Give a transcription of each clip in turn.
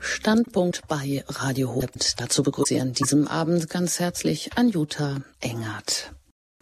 Standpunkt bei Radio Horeb. Dazu begrüße ich an diesem Abend ganz herzlich Anjuta Engert.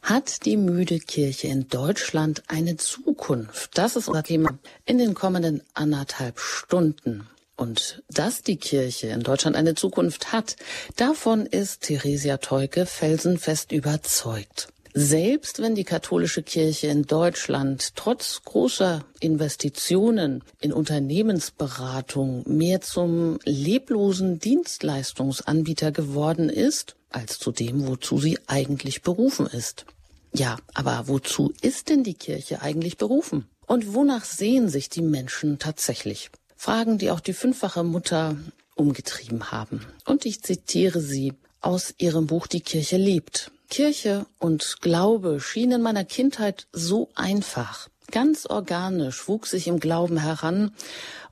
Hat die müde Kirche in Deutschland eine Zukunft? Das ist unser Thema in den kommenden anderthalb Stunden. Und dass die Kirche in Deutschland eine Zukunft hat, davon ist Theresia Teuke felsenfest überzeugt. Selbst wenn die katholische Kirche in Deutschland trotz großer Investitionen in Unternehmensberatung mehr zum leblosen Dienstleistungsanbieter geworden ist, als zu dem, wozu sie eigentlich berufen ist. Ja, aber wozu ist denn die Kirche eigentlich berufen? Und wonach sehen sich die Menschen tatsächlich? Fragen, die auch die fünffache Mutter umgetrieben haben. Und ich zitiere sie aus ihrem Buch Die Kirche lebt. Kirche und Glaube schienen in meiner Kindheit so einfach. Ganz organisch wuchs ich im Glauben heran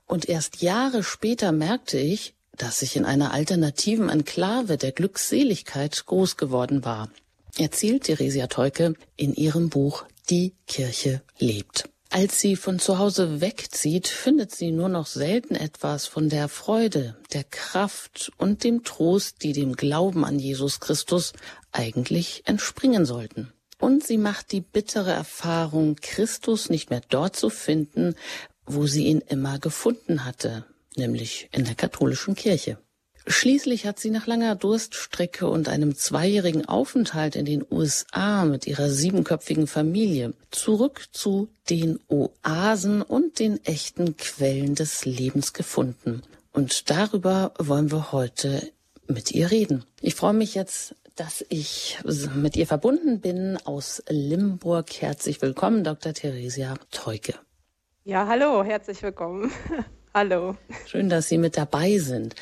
und erst Jahre später merkte ich, dass ich in einer alternativen Enklave der Glückseligkeit groß geworden war. Erzählt Theresia Teuke in ihrem Buch Die Kirche lebt. Als sie von zu Hause wegzieht, findet sie nur noch selten etwas von der Freude, der Kraft und dem Trost, die dem Glauben an Jesus Christus eigentlich entspringen sollten. Und sie macht die bittere Erfahrung, Christus nicht mehr dort zu finden, wo sie ihn immer gefunden hatte, nämlich in der katholischen Kirche. Schließlich hat sie nach langer Durststrecke und einem zweijährigen Aufenthalt in den USA mit ihrer siebenköpfigen Familie zurück zu den Oasen und den echten Quellen des Lebens gefunden. Und darüber wollen wir heute mit ihr reden. Ich freue mich jetzt, dass ich mit ihr verbunden bin aus Limburg. Herzlich willkommen, Dr. Theresia Teuke. Ja, hallo, herzlich willkommen. Hallo. Schön, dass Sie mit dabei sind.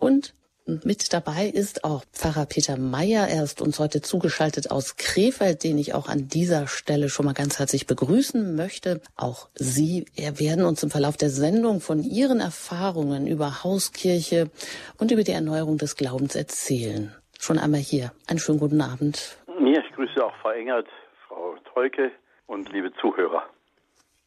Und mit dabei ist auch Pfarrer Peter Meyer. Er ist uns heute zugeschaltet aus Krefeld, den ich auch an dieser Stelle schon mal ganz herzlich begrüßen möchte. Auch Sie werden uns im Verlauf der Sendung von Ihren Erfahrungen über Hauskirche und über die Erneuerung des Glaubens erzählen. Schon einmal hier. Einen schönen guten Abend. Ja, ich grüße auch Frau Engert, Frau Teuke und liebe Zuhörer.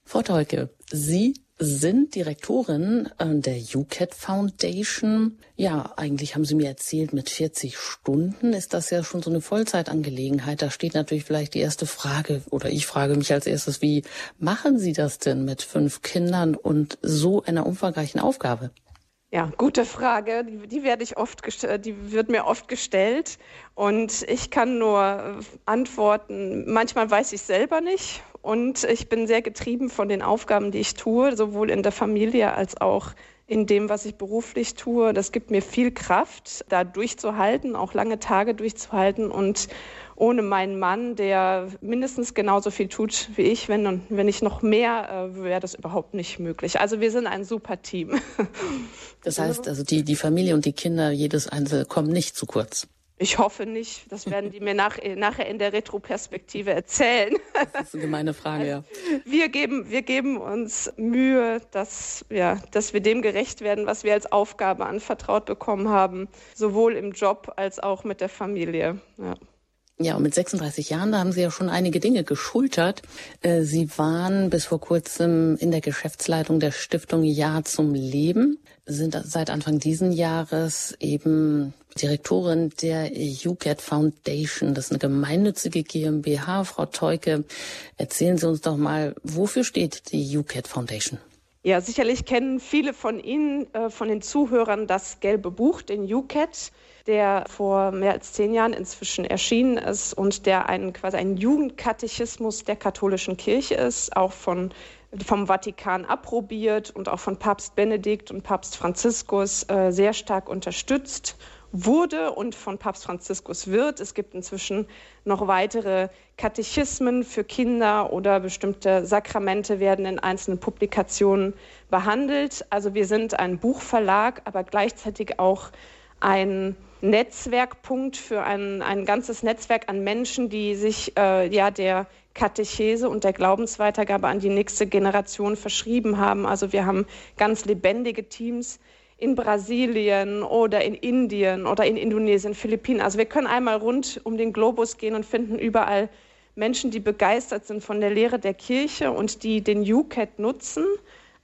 Frau Teuke, Sie sind Direktorin äh, der UCAT Foundation. Ja, eigentlich haben Sie mir erzählt, mit 40 Stunden ist das ja schon so eine Vollzeitangelegenheit. Da steht natürlich vielleicht die erste Frage, oder ich frage mich als erstes, wie machen Sie das denn mit fünf Kindern und so einer umfangreichen Aufgabe? Ja, gute Frage. Die, die, werde ich oft die wird mir oft gestellt und ich kann nur antworten. Manchmal weiß ich selber nicht und ich bin sehr getrieben von den Aufgaben, die ich tue, sowohl in der Familie als auch in dem, was ich beruflich tue. Das gibt mir viel Kraft, da durchzuhalten, auch lange Tage durchzuhalten und ohne meinen Mann, der mindestens genauso viel tut wie ich, wenn, wenn nicht noch mehr, äh, wäre das überhaupt nicht möglich. Also wir sind ein super Team. Das heißt, also die, die Familie und die Kinder, jedes Einzelne kommen nicht zu kurz. Ich hoffe nicht. Das werden die mir nach, nachher in der Retroperspektive erzählen. Das ist eine gemeine Frage, ja. Wir geben, wir geben uns Mühe, dass, ja, dass wir dem gerecht werden, was wir als Aufgabe anvertraut bekommen haben, sowohl im Job als auch mit der Familie. Ja. Ja, und mit 36 Jahren, da haben Sie ja schon einige Dinge geschultert. Äh, Sie waren bis vor kurzem in der Geschäftsleitung der Stiftung Ja zum Leben, sind seit Anfang diesen Jahres eben Direktorin der UCAT Foundation. Das ist eine gemeinnützige GmbH. Frau Teuke, erzählen Sie uns doch mal, wofür steht die UCAT Foundation? Ja, sicherlich kennen viele von Ihnen, äh, von den Zuhörern, das gelbe Buch, den UCAT der vor mehr als zehn Jahren inzwischen erschienen ist und der ein, quasi ein Jugendkatechismus der katholischen Kirche ist, auch von, vom Vatikan approbiert und auch von Papst Benedikt und Papst Franziskus äh, sehr stark unterstützt wurde und von Papst Franziskus wird. Es gibt inzwischen noch weitere Katechismen für Kinder oder bestimmte Sakramente werden in einzelnen Publikationen behandelt. Also wir sind ein Buchverlag, aber gleichzeitig auch ein Netzwerkpunkt für ein, ein ganzes Netzwerk an Menschen, die sich äh, ja der Katechese und der Glaubensweitergabe an die nächste Generation verschrieben haben. Also wir haben ganz lebendige Teams in Brasilien oder in Indien oder in Indonesien, Philippinen. Also wir können einmal rund um den Globus gehen und finden überall Menschen, die begeistert sind von der Lehre der Kirche und die den UCAT nutzen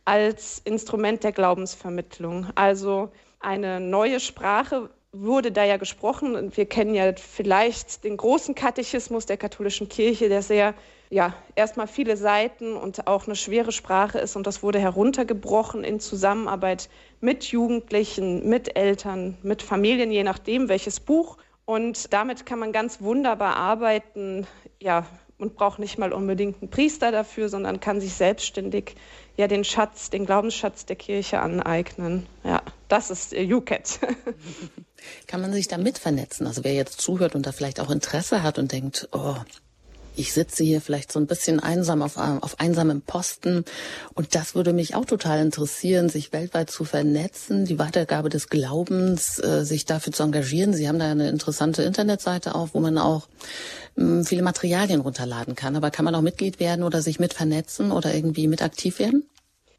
als Instrument der Glaubensvermittlung. Also eine neue Sprache wurde da ja gesprochen. Und wir kennen ja vielleicht den großen Katechismus der katholischen Kirche, der sehr, ja, erstmal viele Seiten und auch eine schwere Sprache ist. Und das wurde heruntergebrochen in Zusammenarbeit mit Jugendlichen, mit Eltern, mit Familien, je nachdem, welches Buch. Und damit kann man ganz wunderbar arbeiten, ja, und braucht nicht mal unbedingt einen Priester dafür, sondern kann sich selbstständig ja den Schatz, den Glaubensschatz der Kirche aneignen. Ja, das ist UCAT. Kann man sich damit vernetzen? Also wer jetzt zuhört und da vielleicht auch Interesse hat und denkt, oh, ich sitze hier vielleicht so ein bisschen einsam auf, auf einsamem Posten und das würde mich auch total interessieren, sich weltweit zu vernetzen, die Weitergabe des Glaubens, äh, sich dafür zu engagieren. Sie haben da eine interessante Internetseite auch, wo man auch mh, viele Materialien runterladen kann. Aber kann man auch Mitglied werden oder sich mit vernetzen oder irgendwie mit aktiv werden?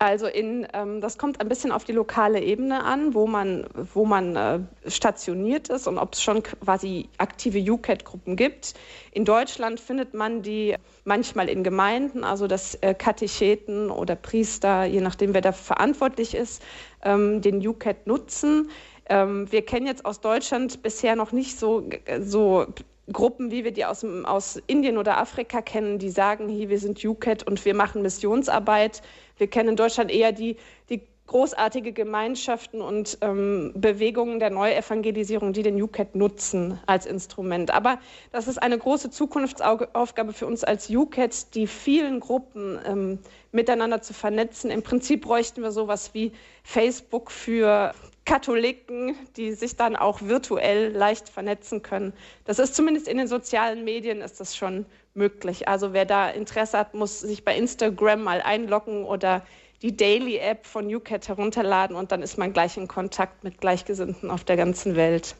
Also in, ähm, das kommt ein bisschen auf die lokale Ebene an, wo man, wo man äh, stationiert ist und ob es schon quasi aktive UCAT-Gruppen gibt. In Deutschland findet man die manchmal in Gemeinden, also dass äh, Katecheten oder Priester, je nachdem wer da verantwortlich ist, ähm, den UCAT nutzen. Ähm, wir kennen jetzt aus Deutschland bisher noch nicht so, so Gruppen, wie wir die aus, aus Indien oder Afrika kennen, die sagen, hier, wir sind UCAT und wir machen Missionsarbeit. Wir kennen in Deutschland eher die, die großartige Gemeinschaften und ähm, Bewegungen der Neuevangelisierung, die den UCAT nutzen als Instrument. Aber das ist eine große Zukunftsaufgabe für uns als UCAT, die vielen Gruppen ähm, miteinander zu vernetzen. Im Prinzip bräuchten wir sowas wie Facebook für Katholiken, die sich dann auch virtuell leicht vernetzen können. Das ist zumindest in den sozialen Medien ist das schon möglich. Also wer da Interesse hat, muss sich bei Instagram mal einloggen oder die Daily App von UCAT herunterladen und dann ist man gleich in Kontakt mit Gleichgesinnten auf der ganzen Welt.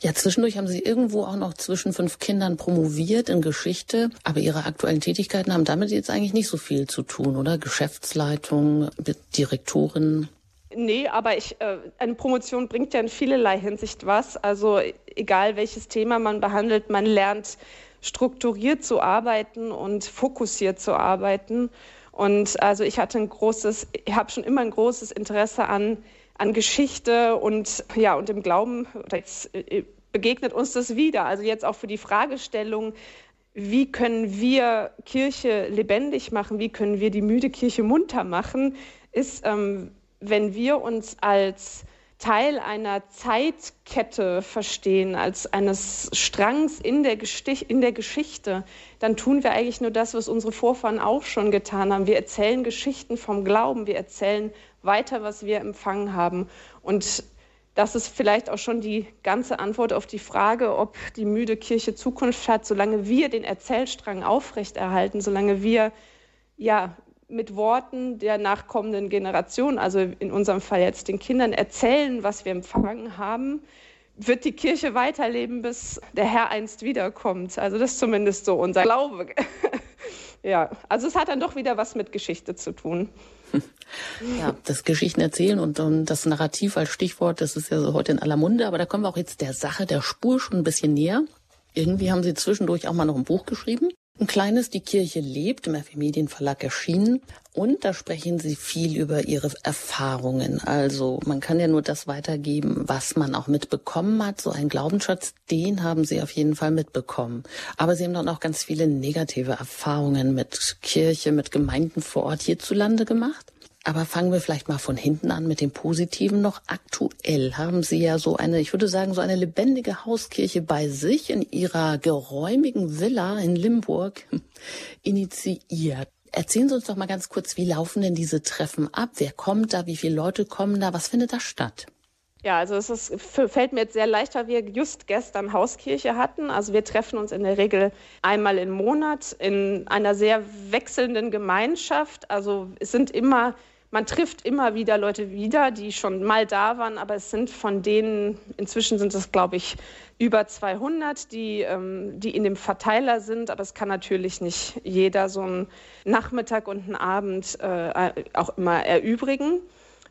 Ja, zwischendurch haben Sie irgendwo auch noch zwischen fünf Kindern promoviert in Geschichte, aber Ihre aktuellen Tätigkeiten haben damit jetzt eigentlich nicht so viel zu tun, oder? Geschäftsleitung, Direktorin. Nee, aber ich, äh, eine Promotion bringt ja in vielerlei Hinsicht was. Also egal welches Thema man behandelt, man lernt strukturiert zu arbeiten und fokussiert zu arbeiten. Und also ich hatte ein großes, ich habe schon immer ein großes Interesse an, an Geschichte und ja und im Glauben. Jetzt äh, begegnet uns das wieder. Also jetzt auch für die Fragestellung, wie können wir Kirche lebendig machen? Wie können wir die müde Kirche munter machen? Ist ähm, wenn wir uns als Teil einer Zeitkette verstehen, als eines Strangs in der, in der, Geschichte, dann tun wir eigentlich nur das, was unsere Vorfahren auch schon getan haben. Wir erzählen Geschichten vom Glauben, wir erzählen weiter, was wir empfangen haben. Und das ist vielleicht auch schon die ganze Antwort auf die Frage, ob die müde Kirche Zukunft hat, solange wir den Erzählstrang aufrechterhalten, solange wir ja mit Worten der nachkommenden Generation, also in unserem Fall jetzt den Kindern, erzählen, was wir empfangen haben, wird die Kirche weiterleben, bis der Herr einst wiederkommt. Also das ist zumindest so unser Glaube. ja, also es hat dann doch wieder was mit Geschichte zu tun. Ja, das Geschichten erzählen und, und das Narrativ als Stichwort, das ist ja so heute in aller Munde, aber da kommen wir auch jetzt der Sache, der Spur schon ein bisschen näher. Irgendwie haben Sie zwischendurch auch mal noch ein Buch geschrieben. Ein kleines Die Kirche lebt im FE Medienverlag erschienen und da sprechen Sie viel über Ihre Erfahrungen. Also man kann ja nur das weitergeben, was man auch mitbekommen hat. So ein Glaubensschatz, den haben Sie auf jeden Fall mitbekommen. Aber Sie haben dann auch ganz viele negative Erfahrungen mit Kirche, mit Gemeinden vor Ort hierzulande gemacht. Aber fangen wir vielleicht mal von hinten an mit dem Positiven noch. Aktuell haben Sie ja so eine, ich würde sagen, so eine lebendige Hauskirche bei sich in Ihrer geräumigen Villa in Limburg initiiert. Erzählen Sie uns doch mal ganz kurz, wie laufen denn diese Treffen ab? Wer kommt da? Wie viele Leute kommen da? Was findet da statt? Ja, also es ist, fällt mir jetzt sehr leicht, weil wir just gestern Hauskirche hatten. Also wir treffen uns in der Regel einmal im Monat in einer sehr wechselnden Gemeinschaft. Also es sind immer man trifft immer wieder Leute wieder, die schon mal da waren, aber es sind von denen, inzwischen sind es, glaube ich, über 200, die, ähm, die in dem Verteiler sind, aber es kann natürlich nicht jeder so einen Nachmittag und einen Abend äh, auch immer erübrigen.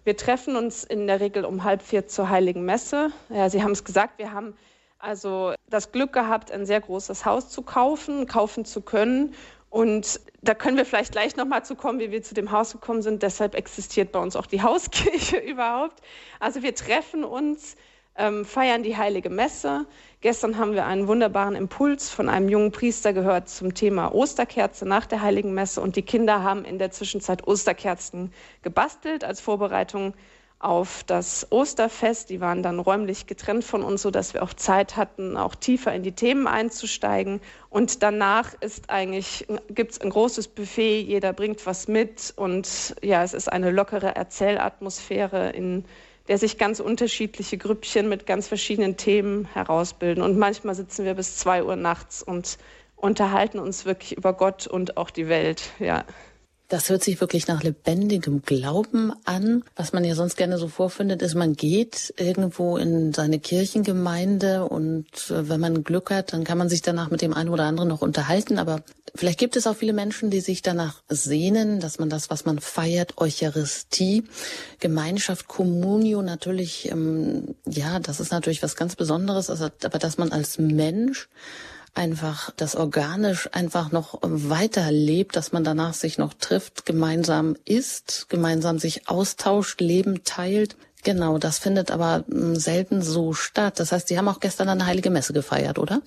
Wir treffen uns in der Regel um halb vier zur Heiligen Messe. Ja, Sie haben es gesagt, wir haben also das Glück gehabt, ein sehr großes Haus zu kaufen, kaufen zu können Und da können wir vielleicht gleich nochmal zu kommen, wie wir zu dem Haus gekommen sind. Deshalb existiert bei uns auch die Hauskirche überhaupt. Also wir treffen uns, ähm, feiern die heilige Messe. Gestern haben wir einen wunderbaren Impuls von einem jungen Priester gehört zum Thema Osterkerze nach der heiligen Messe. Und die Kinder haben in der Zwischenzeit Osterkerzen gebastelt als Vorbereitung auf das Osterfest. Die waren dann räumlich getrennt von uns, sodass wir auch Zeit hatten, auch tiefer in die Themen einzusteigen. Und danach ist eigentlich, gibt es ein großes Buffet, jeder bringt was mit und ja, es ist eine lockere Erzählatmosphäre, in der sich ganz unterschiedliche Grüppchen mit ganz verschiedenen Themen herausbilden. Und manchmal sitzen wir bis zwei Uhr nachts und unterhalten uns wirklich über Gott und auch die Welt. Ja. Das hört sich wirklich nach lebendigem Glauben an. Was man ja sonst gerne so vorfindet, ist, man geht irgendwo in seine Kirchengemeinde und äh, wenn man Glück hat, dann kann man sich danach mit dem einen oder anderen noch unterhalten. Aber vielleicht gibt es auch viele Menschen, die sich danach sehnen, dass man das, was man feiert, Eucharistie, Gemeinschaft, Communio natürlich, ähm, ja, das ist natürlich was ganz Besonderes, also, aber dass man als Mensch einfach das organisch einfach noch weiterlebt, dass man danach sich noch trifft, gemeinsam isst, gemeinsam sich austauscht, Leben teilt. Genau, das findet aber hm, selten so statt. Das heißt, Sie haben auch gestern eine heilige Messe gefeiert, oder?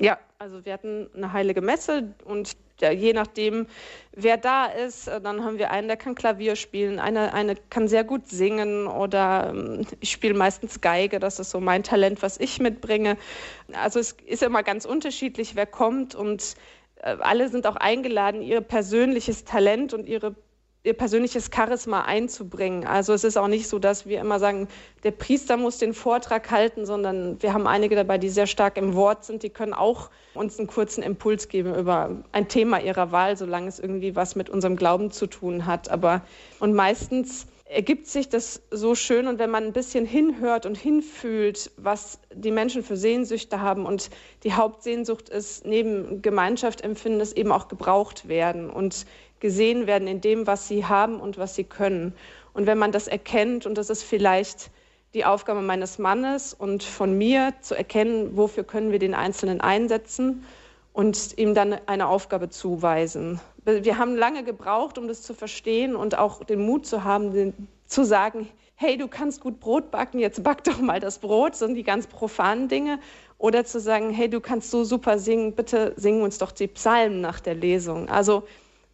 Ja, also wir hatten eine heilige Messe und ja, je nachdem, wer da ist, äh, dann haben wir einen, der kann Klavier spielen, eine, eine kann sehr gut singen oder ähm, ich spiele meistens Geige, das ist so mein Talent, was ich mitbringe. Also es ist immer ganz unterschiedlich, wer kommt und äh, alle sind auch eingeladen, ihr persönliches Talent und ihre ihr persönliches Charisma einzubringen. Also es ist auch nicht so, dass wir immer sagen, der Priester muss den Vortrag halten, sondern wir haben einige dabei, die sehr stark im Wort sind. Die können auch uns einen kurzen Impuls geben über ein Thema ihrer Wahl, solange es irgendwie was mit unserem Glauben zu tun hat. Aber und meistens ergibt sich das so schön und wenn man ein bisschen hinhört und hinfühlt, was die Menschen für Sehnsüchte haben und die Hauptsehnsucht ist, neben Gemeinschaft empfinden, es eben auch gebraucht werden und gesehen werden in dem, was sie haben und was sie können. Und wenn man das erkennt, und das ist vielleicht die Aufgabe meines Mannes und von mir, zu erkennen, wofür können wir den Einzelnen einsetzen und ihm dann eine Aufgabe zuweisen. Wir haben lange gebraucht, um das zu verstehen und auch den Mut zu haben, den, zu sagen, hey, du kannst gut Brot backen, jetzt back doch mal das Brot, das sind die ganz profanen Dinge. Oder zu sagen, hey, du kannst so super singen, bitte singen uns doch die Psalmen nach der Lesung. Also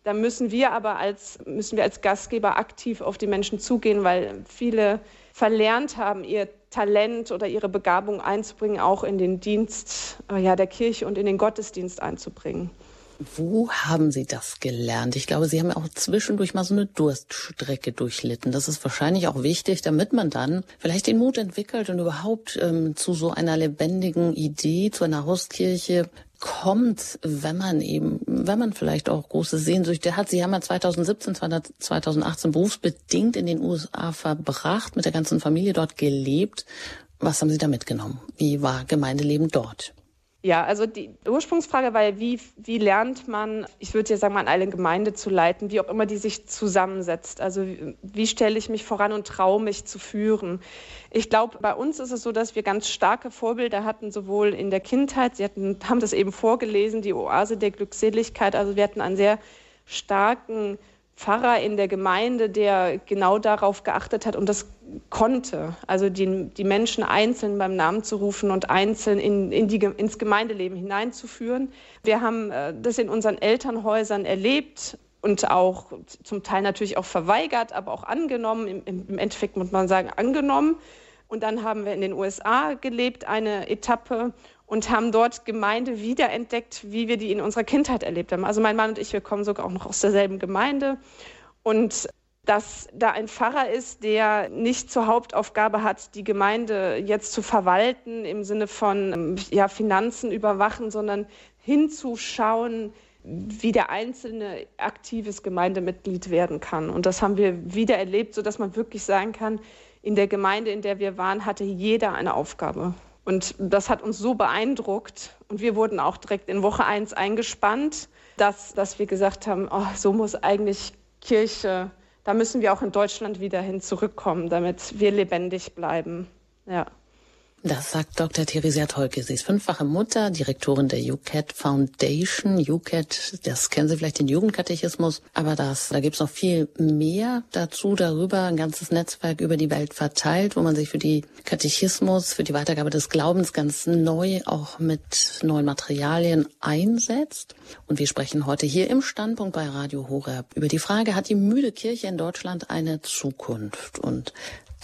da müssen wir aber als, müssen wir als Gastgeber aktiv auf die Menschen zugehen, weil viele verlernt haben, ihr Talent oder ihre Begabung einzubringen, auch in den Dienst äh, ja, der Kirche und in den Gottesdienst einzubringen. Wo haben Sie das gelernt? Ich glaube, Sie haben ja auch zwischendurch mal so eine Durststrecke durchlitten. Das ist wahrscheinlich auch wichtig, damit man dann vielleicht den Mut entwickelt und überhaupt ähm, zu so einer lebendigen Idee, zu einer Hauskirche kommt, wenn man eben, wenn man vielleicht auch große Sehnsüchte hat. Sie haben ja 2017, 2018 berufsbedingt in den USA verbracht, mit der ganzen Familie dort gelebt. Was haben Sie da mitgenommen? Wie war Gemeindeleben dort? Ja, also die Ursprungsfrage war ja, wie, wie lernt man, ich würde ja sagen, mal eine Gemeinde zu leiten, wie auch immer die sich zusammensetzt. Also wie, wie stelle ich mich voran und traue mich zu führen. Ich glaube, bei uns ist es so, dass wir ganz starke Vorbilder hatten, sowohl in der Kindheit, Sie hatten, haben das eben vorgelesen, die Oase der Glückseligkeit. Also wir hatten einen sehr starken Pfarrer in der Gemeinde, der genau darauf geachtet hat und das konnte, also die, die Menschen einzeln beim Namen zu rufen und einzeln in, in die, ins Gemeindeleben hineinzuführen. Wir haben äh, das in unseren Elternhäusern erlebt und auch zum Teil natürlich auch verweigert, aber auch angenommen. Im, im Endeffekt muss man sagen, angenommen. Und dann haben wir in den USA gelebt, eine Etappe und haben dort Gemeinde wiederentdeckt, wie wir die in unserer Kindheit erlebt haben. Also mein Mann und ich, wir kommen sogar auch noch aus derselben Gemeinde. Und dass da ein Pfarrer ist, der nicht zur Hauptaufgabe hat, die Gemeinde jetzt zu verwalten im Sinne von ja, Finanzen überwachen, sondern hinzuschauen, wie der einzelne aktives Gemeindemitglied werden kann. Und das haben wir wieder erlebt, sodass man wirklich sagen kann, in der Gemeinde, in der wir waren, hatte jeder eine Aufgabe. Und das hat uns so beeindruckt. Und wir wurden auch direkt in Woche 1 eingespannt, dass, dass wir gesagt haben, oh, so muss eigentlich Kirche, da müssen wir auch in Deutschland wieder hin zurückkommen, damit wir lebendig bleiben. Ja. Das sagt Dr. Theresia Tolke. Sie ist fünffache Mutter, Direktorin der UCAT Foundation. UCAT, das kennen Sie vielleicht den Jugendkatechismus, aber das, da gibt's noch viel mehr dazu darüber, ein ganzes Netzwerk über die Welt verteilt, wo man sich für die Katechismus, für die Weitergabe des Glaubens ganz neu auch mit neuen Materialien einsetzt. Und wir sprechen heute hier im Standpunkt bei Radio Horeb über die Frage, hat die müde Kirche in Deutschland eine Zukunft? Und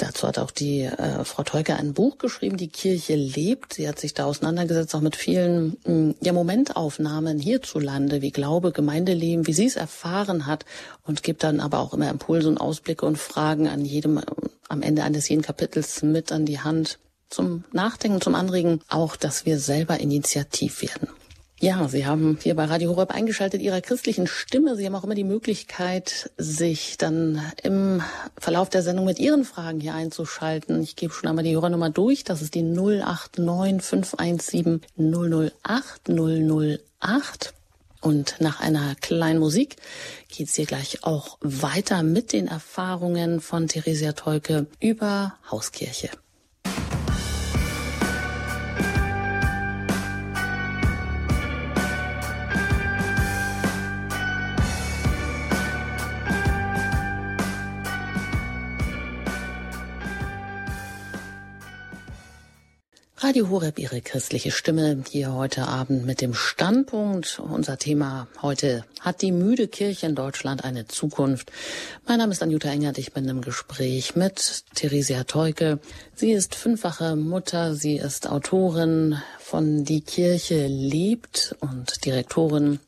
Dazu hat auch die äh, Frau Teuke ein Buch geschrieben, Die Kirche lebt. Sie hat sich da auseinandergesetzt, auch mit vielen mh, hm, ja, Momentaufnahmen hierzulande, wie Glaube, Gemeindeleben, wie sie es erfahren hat und gibt dann aber auch immer Impulse und Ausblicke und Fragen an jedem, äh, am Ende eines jeden Kapitels mit an die Hand zum Nachdenken, zum Anregen, auch, dass wir selber initiativ werden. Ja, Sie haben hier bei Radio Horeb eingeschaltet Ihrer christlichen Stimme. Sie haben auch immer die Möglichkeit, sich dann im Verlauf der Sendung mit Ihren Fragen hier einzuschalten. Ich gebe schon einmal die Hörernummer durch. Das ist die 089 517 008 008. Und nach einer kleinen Musik geht's hier gleich auch weiter mit den Erfahrungen von Theresia Tolke über Hauskirche. Radio Horeb, Ihre christliche Stimme, hier heute Abend mit dem Standpunkt. Unser Thema heute, hat die müde Kirche in Deutschland eine Zukunft? Mein Name ist Anjuta Engert, ich bin im Gespräch mit Theresia Teuke. Sie ist fünffache Mutter, sie ist Autorin von Die Kirche lebt und Direktorin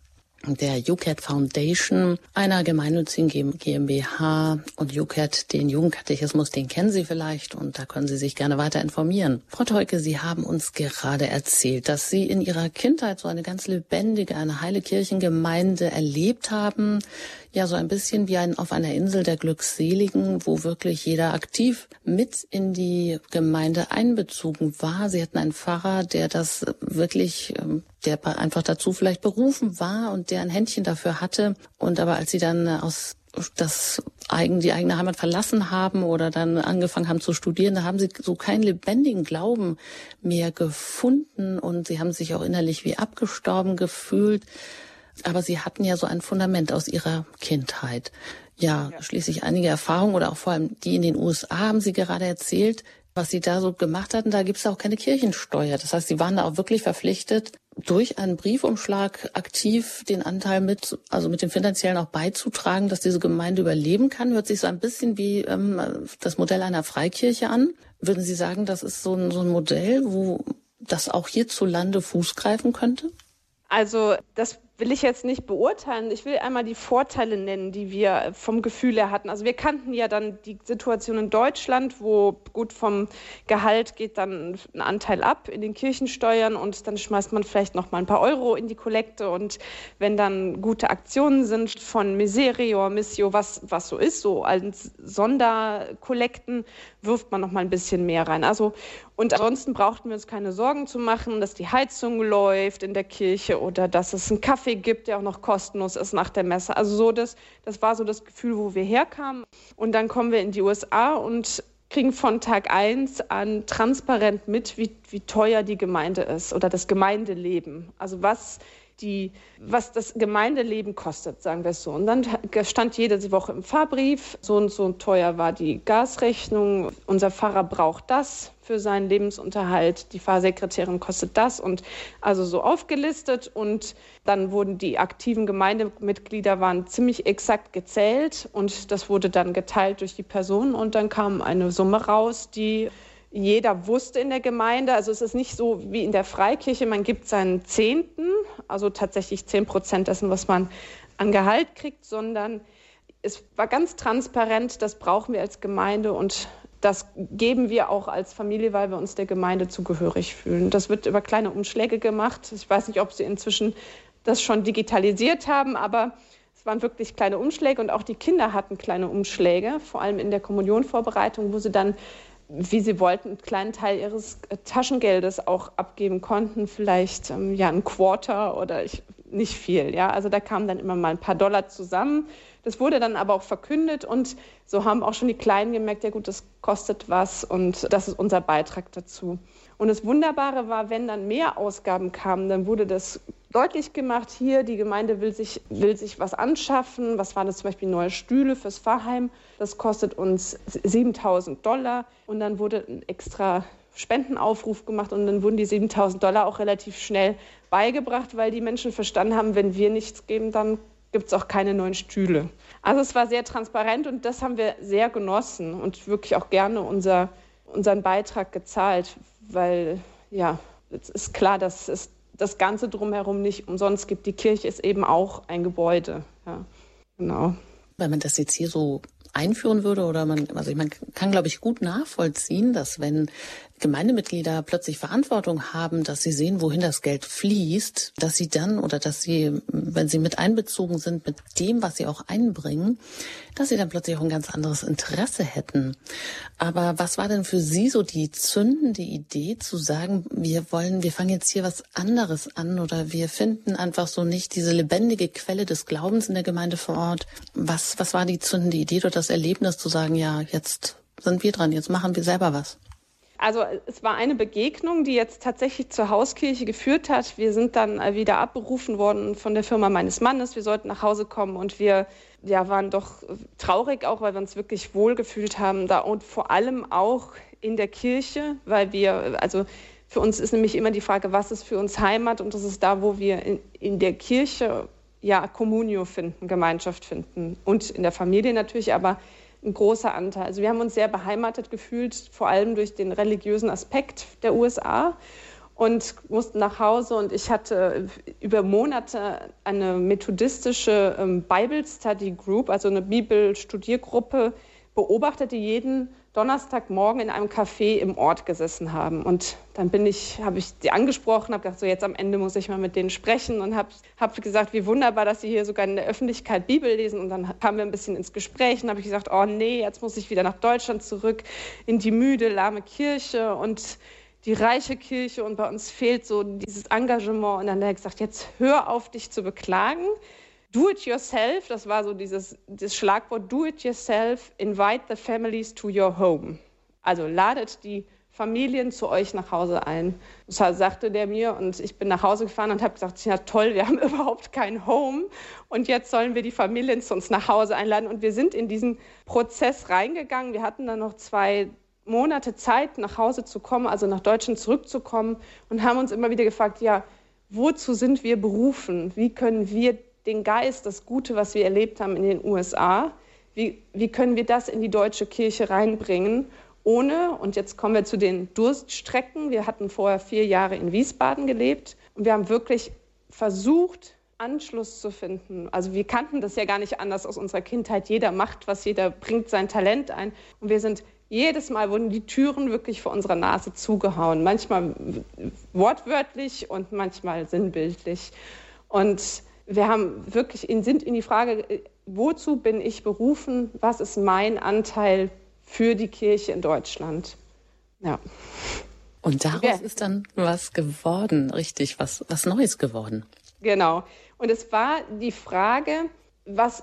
der UCAT Foundation, einer gemeinnützigen GmbH und UCAT, den Jugendkatechismus, den kennen Sie vielleicht und da können Sie sich gerne weiter informieren. Frau Teuke, Sie haben uns gerade erzählt, dass Sie in Ihrer Kindheit so eine ganz lebendige, eine heile Kirchengemeinde erlebt haben ja so ein bisschen wie ein auf einer Insel der Glückseligen, wo wirklich jeder aktiv mit in die Gemeinde einbezogen war. Sie hatten einen Pfarrer, der das wirklich, ähm, der einfach dazu vielleicht berufen war und der ein Händchen dafür hatte. Und aber als sie dann aus das eigen, die eigene Heimat verlassen haben oder dann angefangen haben zu studieren, da haben sie so keinen lebendigen Glauben mehr gefunden und sie haben sich auch innerlich wie abgestorben gefühlt. Aber Sie hatten ja so ein Fundament aus Ihrer Kindheit. Ja, ja, schließlich einige Erfahrungen oder auch vor allem die in den USA haben Sie gerade erzählt, was Sie da so gemacht hatten. Da gibt es auch keine Kirchensteuer. Das heißt, Sie waren da auch wirklich verpflichtet, durch einen Briefumschlag aktiv den Anteil mit, also mit dem finanziellen auch beizutragen, dass diese Gemeinde überleben kann. Hört sich so ein bisschen wie ähm, das Modell einer Freikirche an. Würden Sie sagen, das ist so ein, so ein Modell, wo das auch hierzulande Fuß greifen könnte? Also das will ich jetzt nicht beurteilen. Ich will einmal die Vorteile nennen, die wir vom Gefühl her hatten. Also wir kannten ja dann die Situation in Deutschland, wo gut vom Gehalt geht dann ein Anteil ab in den Kirchensteuern und dann schmeißt man vielleicht noch mal ein paar Euro in die Kollekte und wenn dann gute Aktionen sind von Miserio, Missio, was, was so ist, so als Sonderkollekten, wirft man noch mal ein bisschen mehr rein. Also und ansonsten brauchten wir uns keine Sorgen zu machen, dass die Heizung läuft in der Kirche oder dass es einen Kaffee gibt, der auch noch kostenlos ist nach der Messe. Also so das, das war so das Gefühl, wo wir herkamen. Und dann kommen wir in die USA und kriegen von Tag eins an transparent mit, wie, wie teuer die Gemeinde ist oder das Gemeindeleben. Also was die, was das Gemeindeleben kostet, sagen wir es so. Und dann stand jede Woche im Fahrbrief, so und so teuer war die Gasrechnung, unser Pfarrer braucht das für seinen Lebensunterhalt, die Fahrsekretärin kostet das und also so aufgelistet und dann wurden die aktiven Gemeindemitglieder waren ziemlich exakt gezählt und das wurde dann geteilt durch die Personen und dann kam eine Summe raus, die jeder wusste in der Gemeinde. Also es ist nicht so wie in der Freikirche, man gibt seinen Zehnten, also tatsächlich zehn Prozent dessen, was man an Gehalt kriegt, sondern es war ganz transparent, das brauchen wir als Gemeinde und das geben wir auch als Familie, weil wir uns der Gemeinde zugehörig fühlen. Das wird über kleine Umschläge gemacht. Ich weiß nicht, ob Sie inzwischen das schon digitalisiert haben, aber es waren wirklich kleine Umschläge und auch die Kinder hatten kleine Umschläge, vor allem in der Kommunionvorbereitung, wo sie dann wie sie wollten, einen kleinen Teil ihres äh, Taschengeldes auch abgeben konnten, vielleicht ähm, ja ein Quarter oder ich nicht viel. Ja? Also da kamen dann immer mal ein paar Dollar zusammen. Das wurde dann aber auch verkündet und so haben auch schon die Kleinen gemerkt, ja gut, das kostet was und das ist unser Beitrag dazu. Und das Wunderbare war, wenn dann mehr Ausgaben kamen, dann wurde das deutlich gemacht, hier, die Gemeinde will sich, will sich was anschaffen. Was waren das zum Beispiel neue Stühle fürs Pfarrheim? Das kostet uns 7000 Dollar. Und dann wurde ein extra Spendenaufruf gemacht und dann wurden die 7000 Dollar auch relativ schnell beigebracht, weil die Menschen verstanden haben, wenn wir nichts geben, dann gibt es auch keine neuen Stühle. Also es war sehr transparent und das haben wir sehr genossen und wirklich auch gerne unser, unseren Beitrag gezahlt, weil ja, es ist klar, dass es das Ganze drumherum nicht umsonst gibt. Die Kirche ist eben auch ein Gebäude. Ja, genau. Wenn man das jetzt hier so einführen würde oder man, also man kann, glaube ich, gut nachvollziehen, dass wenn Gemeindemitglieder plötzlich Verantwortung haben, dass sie sehen, wohin das Geld fließt, dass sie dann oder dass sie, wenn sie mit einbezogen sind mit dem, was sie auch einbringen, dass sie dann plötzlich auch ein ganz anderes Interesse hätten. Aber was war denn für Sie so die zündende Idee zu sagen, wir wollen, wir fangen jetzt hier was anderes an oder wir finden einfach so nicht diese lebendige Quelle des Glaubens in der Gemeinde vor Ort? Was, was war die zündende Idee oder das Erlebnis zu sagen, ja, jetzt sind wir dran, jetzt machen wir selber was? Also es war eine Begegnung, die jetzt tatsächlich zur Hauskirche geführt hat. Wir sind dann äh, wieder abberufen worden von der Firma meines Mannes. Wir sollten nach Hause kommen und wir ja, waren doch traurig auch, weil wir uns wirklich wohlgefühlt haben da und vor allem auch in der Kirche, weil wir, also für uns ist nämlich immer die Frage, was ist für uns Heimat und das ist da, wo wir in, in der Kirche ja Communio finden, Gemeinschaft finden und in der Familie natürlich, aber ein großer Anteil. Also wir haben uns sehr beheimatet gefühlt, vor allem durch den religiösen Aspekt der USA und mussten nach Hause und ich hatte über Monate eine methodistische ähm, Bible Study Group, also eine Bibelstudiergruppe beobachtet, die jeden Donnerstagmorgen in einem Café im Ort gesessen haben. Und dann bin ich, habe ich sie angesprochen, habe gedacht, so jetzt am Ende muss ich mal mit denen sprechen und habe hab gesagt, wie wunderbar, dass sie hier sogar in der Öffentlichkeit Bibel lesen. Und dann kamen wir ein bisschen ins Gespräch und habe ich gesagt, oh nee, jetzt muss ich wieder nach Deutschland zurück in die müde, lahme Kirche und die reiche Kirche und bei uns fehlt so dieses Engagement. Und dann hat er gesagt, jetzt hör auf, dich zu beklagen Do it yourself, das war so dieses, dieses Schlagwort, do it yourself, invite the families to your home. Also ladet die Familien zu euch nach Hause ein. Das sagte der mir und ich bin nach Hause gefahren und habe gesagt, ja toll, wir haben überhaupt kein Home und jetzt sollen wir die Familien zu uns nach Hause einladen und wir sind in diesen Prozess reingegangen. Wir hatten dann noch zwei Monate Zeit, nach Hause zu kommen, also nach Deutschland zurückzukommen und haben uns immer wieder gefragt, ja, wozu sind wir berufen? Wie können wir den Geist, das Gute, was wir erlebt haben in den USA, wie, wie können wir das in die deutsche Kirche reinbringen, ohne, und jetzt kommen wir zu den Durststrecken, wir hatten vorher vier Jahre in Wiesbaden gelebt und wir haben wirklich versucht, Anschluss zu finden. Also wir kannten das ja gar nicht anders aus unserer Kindheit. Jeder macht was, jeder bringt sein Talent ein. Und wir sind jedes Mal wurden die Türen wirklich vor unserer Nase zugehauen. Manchmal wortwörtlich und manchmal sinnbildlich. Und wir haben wirklich in, sind in die Frage, äh, wozu bin ich berufen? Was ist mein Anteil für die Kirche in Deutschland? Ja. Und daraus ja. ist dann was geworden, richtig, was, was Neues geworden. Genau. Und es war die Frage, was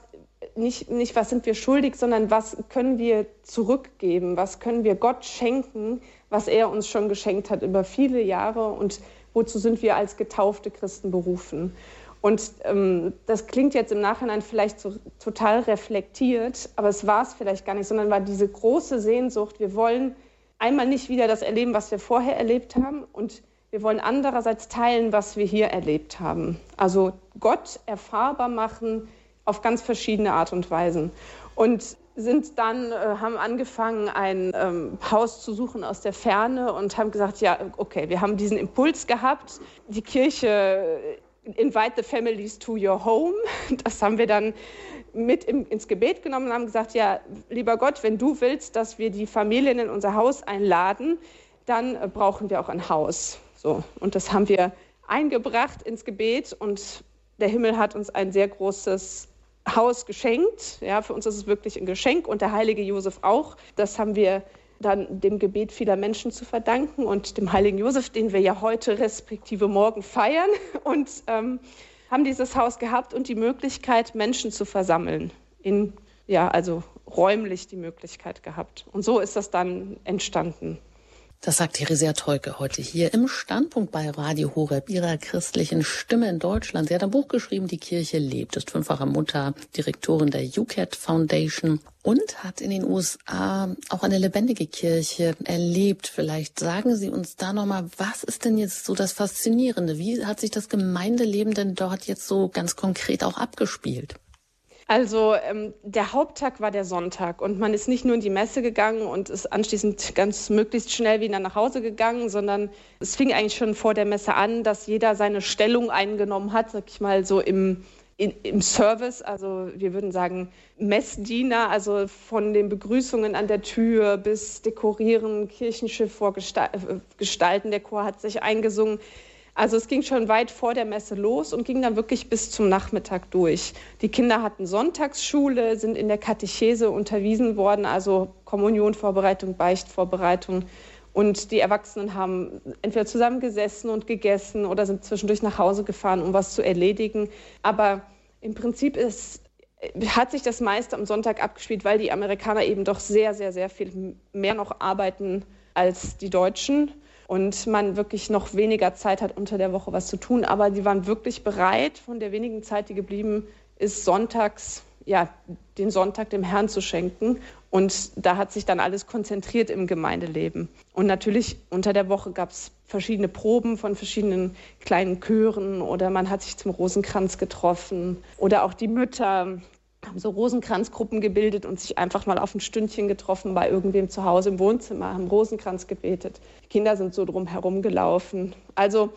nicht, nicht, was sind wir schuldig, sondern was können wir zurückgeben, was können wir Gott schenken, was er uns schon geschenkt hat über viele Jahre und wozu sind wir als getaufte Christen berufen. Und ähm, das klingt jetzt im Nachhinein vielleicht so total reflektiert, aber es war es vielleicht gar nicht, sondern war diese große Sehnsucht, wir wollen einmal nicht wieder das erleben, was wir vorher erlebt haben und wir wollen andererseits teilen, was wir hier erlebt haben. Also Gott erfahrbar machen auf ganz verschiedene Art und Weisen. Und sind dann, äh, haben angefangen, ein ähm, Haus zu suchen aus der Ferne und haben gesagt, ja, okay, wir haben diesen Impuls gehabt, die Kirche Invite the Families to Your Home. Das haben wir dann mit im, ins Gebet genommen und haben gesagt, ja, lieber Gott, wenn du willst, dass wir die Familien in unser Haus einladen, dann brauchen wir auch ein Haus. So, und das haben wir eingebracht ins Gebet und der Himmel hat uns ein sehr großes Haus geschenkt. Ja, für uns ist es wirklich ein Geschenk und der heilige Josef auch. Das haben wir dann dem Gebet vieler Menschen zu verdanken und dem heiligen Josef, den wir ja heute respektive morgen feiern. Und ähm, haben dieses Haus gehabt und die Möglichkeit, Menschen zu versammeln. In, ja, also räumlich die Möglichkeit gehabt. Und so ist das dann entstanden. Das sagt Theresia Teuke heute hier im Standpunkt bei Radio Horeb, ihrer christlichen Stimme in Deutschland. Sie hat ein Buch geschrieben, Die Kirche lebt, ist fünffache Mutter, Direktorin der UCAT Foundation und hat in den USA auch eine lebendige Kirche erlebt. Vielleicht sagen Sie uns da nochmal, was ist denn jetzt so das Faszinierende? Wie hat sich das Gemeindeleben denn dort jetzt so ganz konkret auch abgespielt? Also ähm, der Haupttag war der Sonntag und man ist nicht nur in die Messe gegangen und ist anschließend ganz möglichst schnell wieder nach Hause gegangen, sondern es fing eigentlich schon vor der Messe an, dass jeder seine Stellung eingenommen hat, sag ich mal so im, in, im Service, also wir würden sagen Messdiener, also von den Begrüßungen an der Tür bis Dekorieren, Kirchenschiff vorgestalten. Der Chor hat sich eingesungen. Also es ging schon weit vor der Messe los und ging dann wirklich bis zum Nachmittag durch. Die Kinder hatten Sonntagsschule, sind in der Katechese unterwiesen worden, also Kommunionvorbereitung, Beichtvorbereitung. Und die Erwachsenen haben entweder zusammengesessen und gegessen oder sind zwischendurch nach Hause gefahren, um was zu erledigen. Aber im Prinzip ist, hat sich das meiste am Sonntag abgespielt, weil die Amerikaner eben doch sehr, sehr, sehr viel mehr noch arbeiten als die Deutschen und man wirklich noch weniger Zeit hat, unter der Woche was zu tun. Aber sie waren wirklich bereit, von der wenigen Zeit, die geblieben ist, sonntags, ja, den Sonntag dem Herrn zu schenken. Und da hat sich dann alles konzentriert im Gemeindeleben. Und natürlich unter der Woche gab es verschiedene Proben von verschiedenen kleinen Chören oder man hat sich zum Rosenkranz getroffen oder auch die Mütter haben so Rosenkranzgruppen gebildet und sich einfach mal auf ein Stündchen getroffen bei irgendwem zu Hause im Wohnzimmer, haben Rosenkranz gebetet. Die Kinder sind so drum herum gelaufen. Also,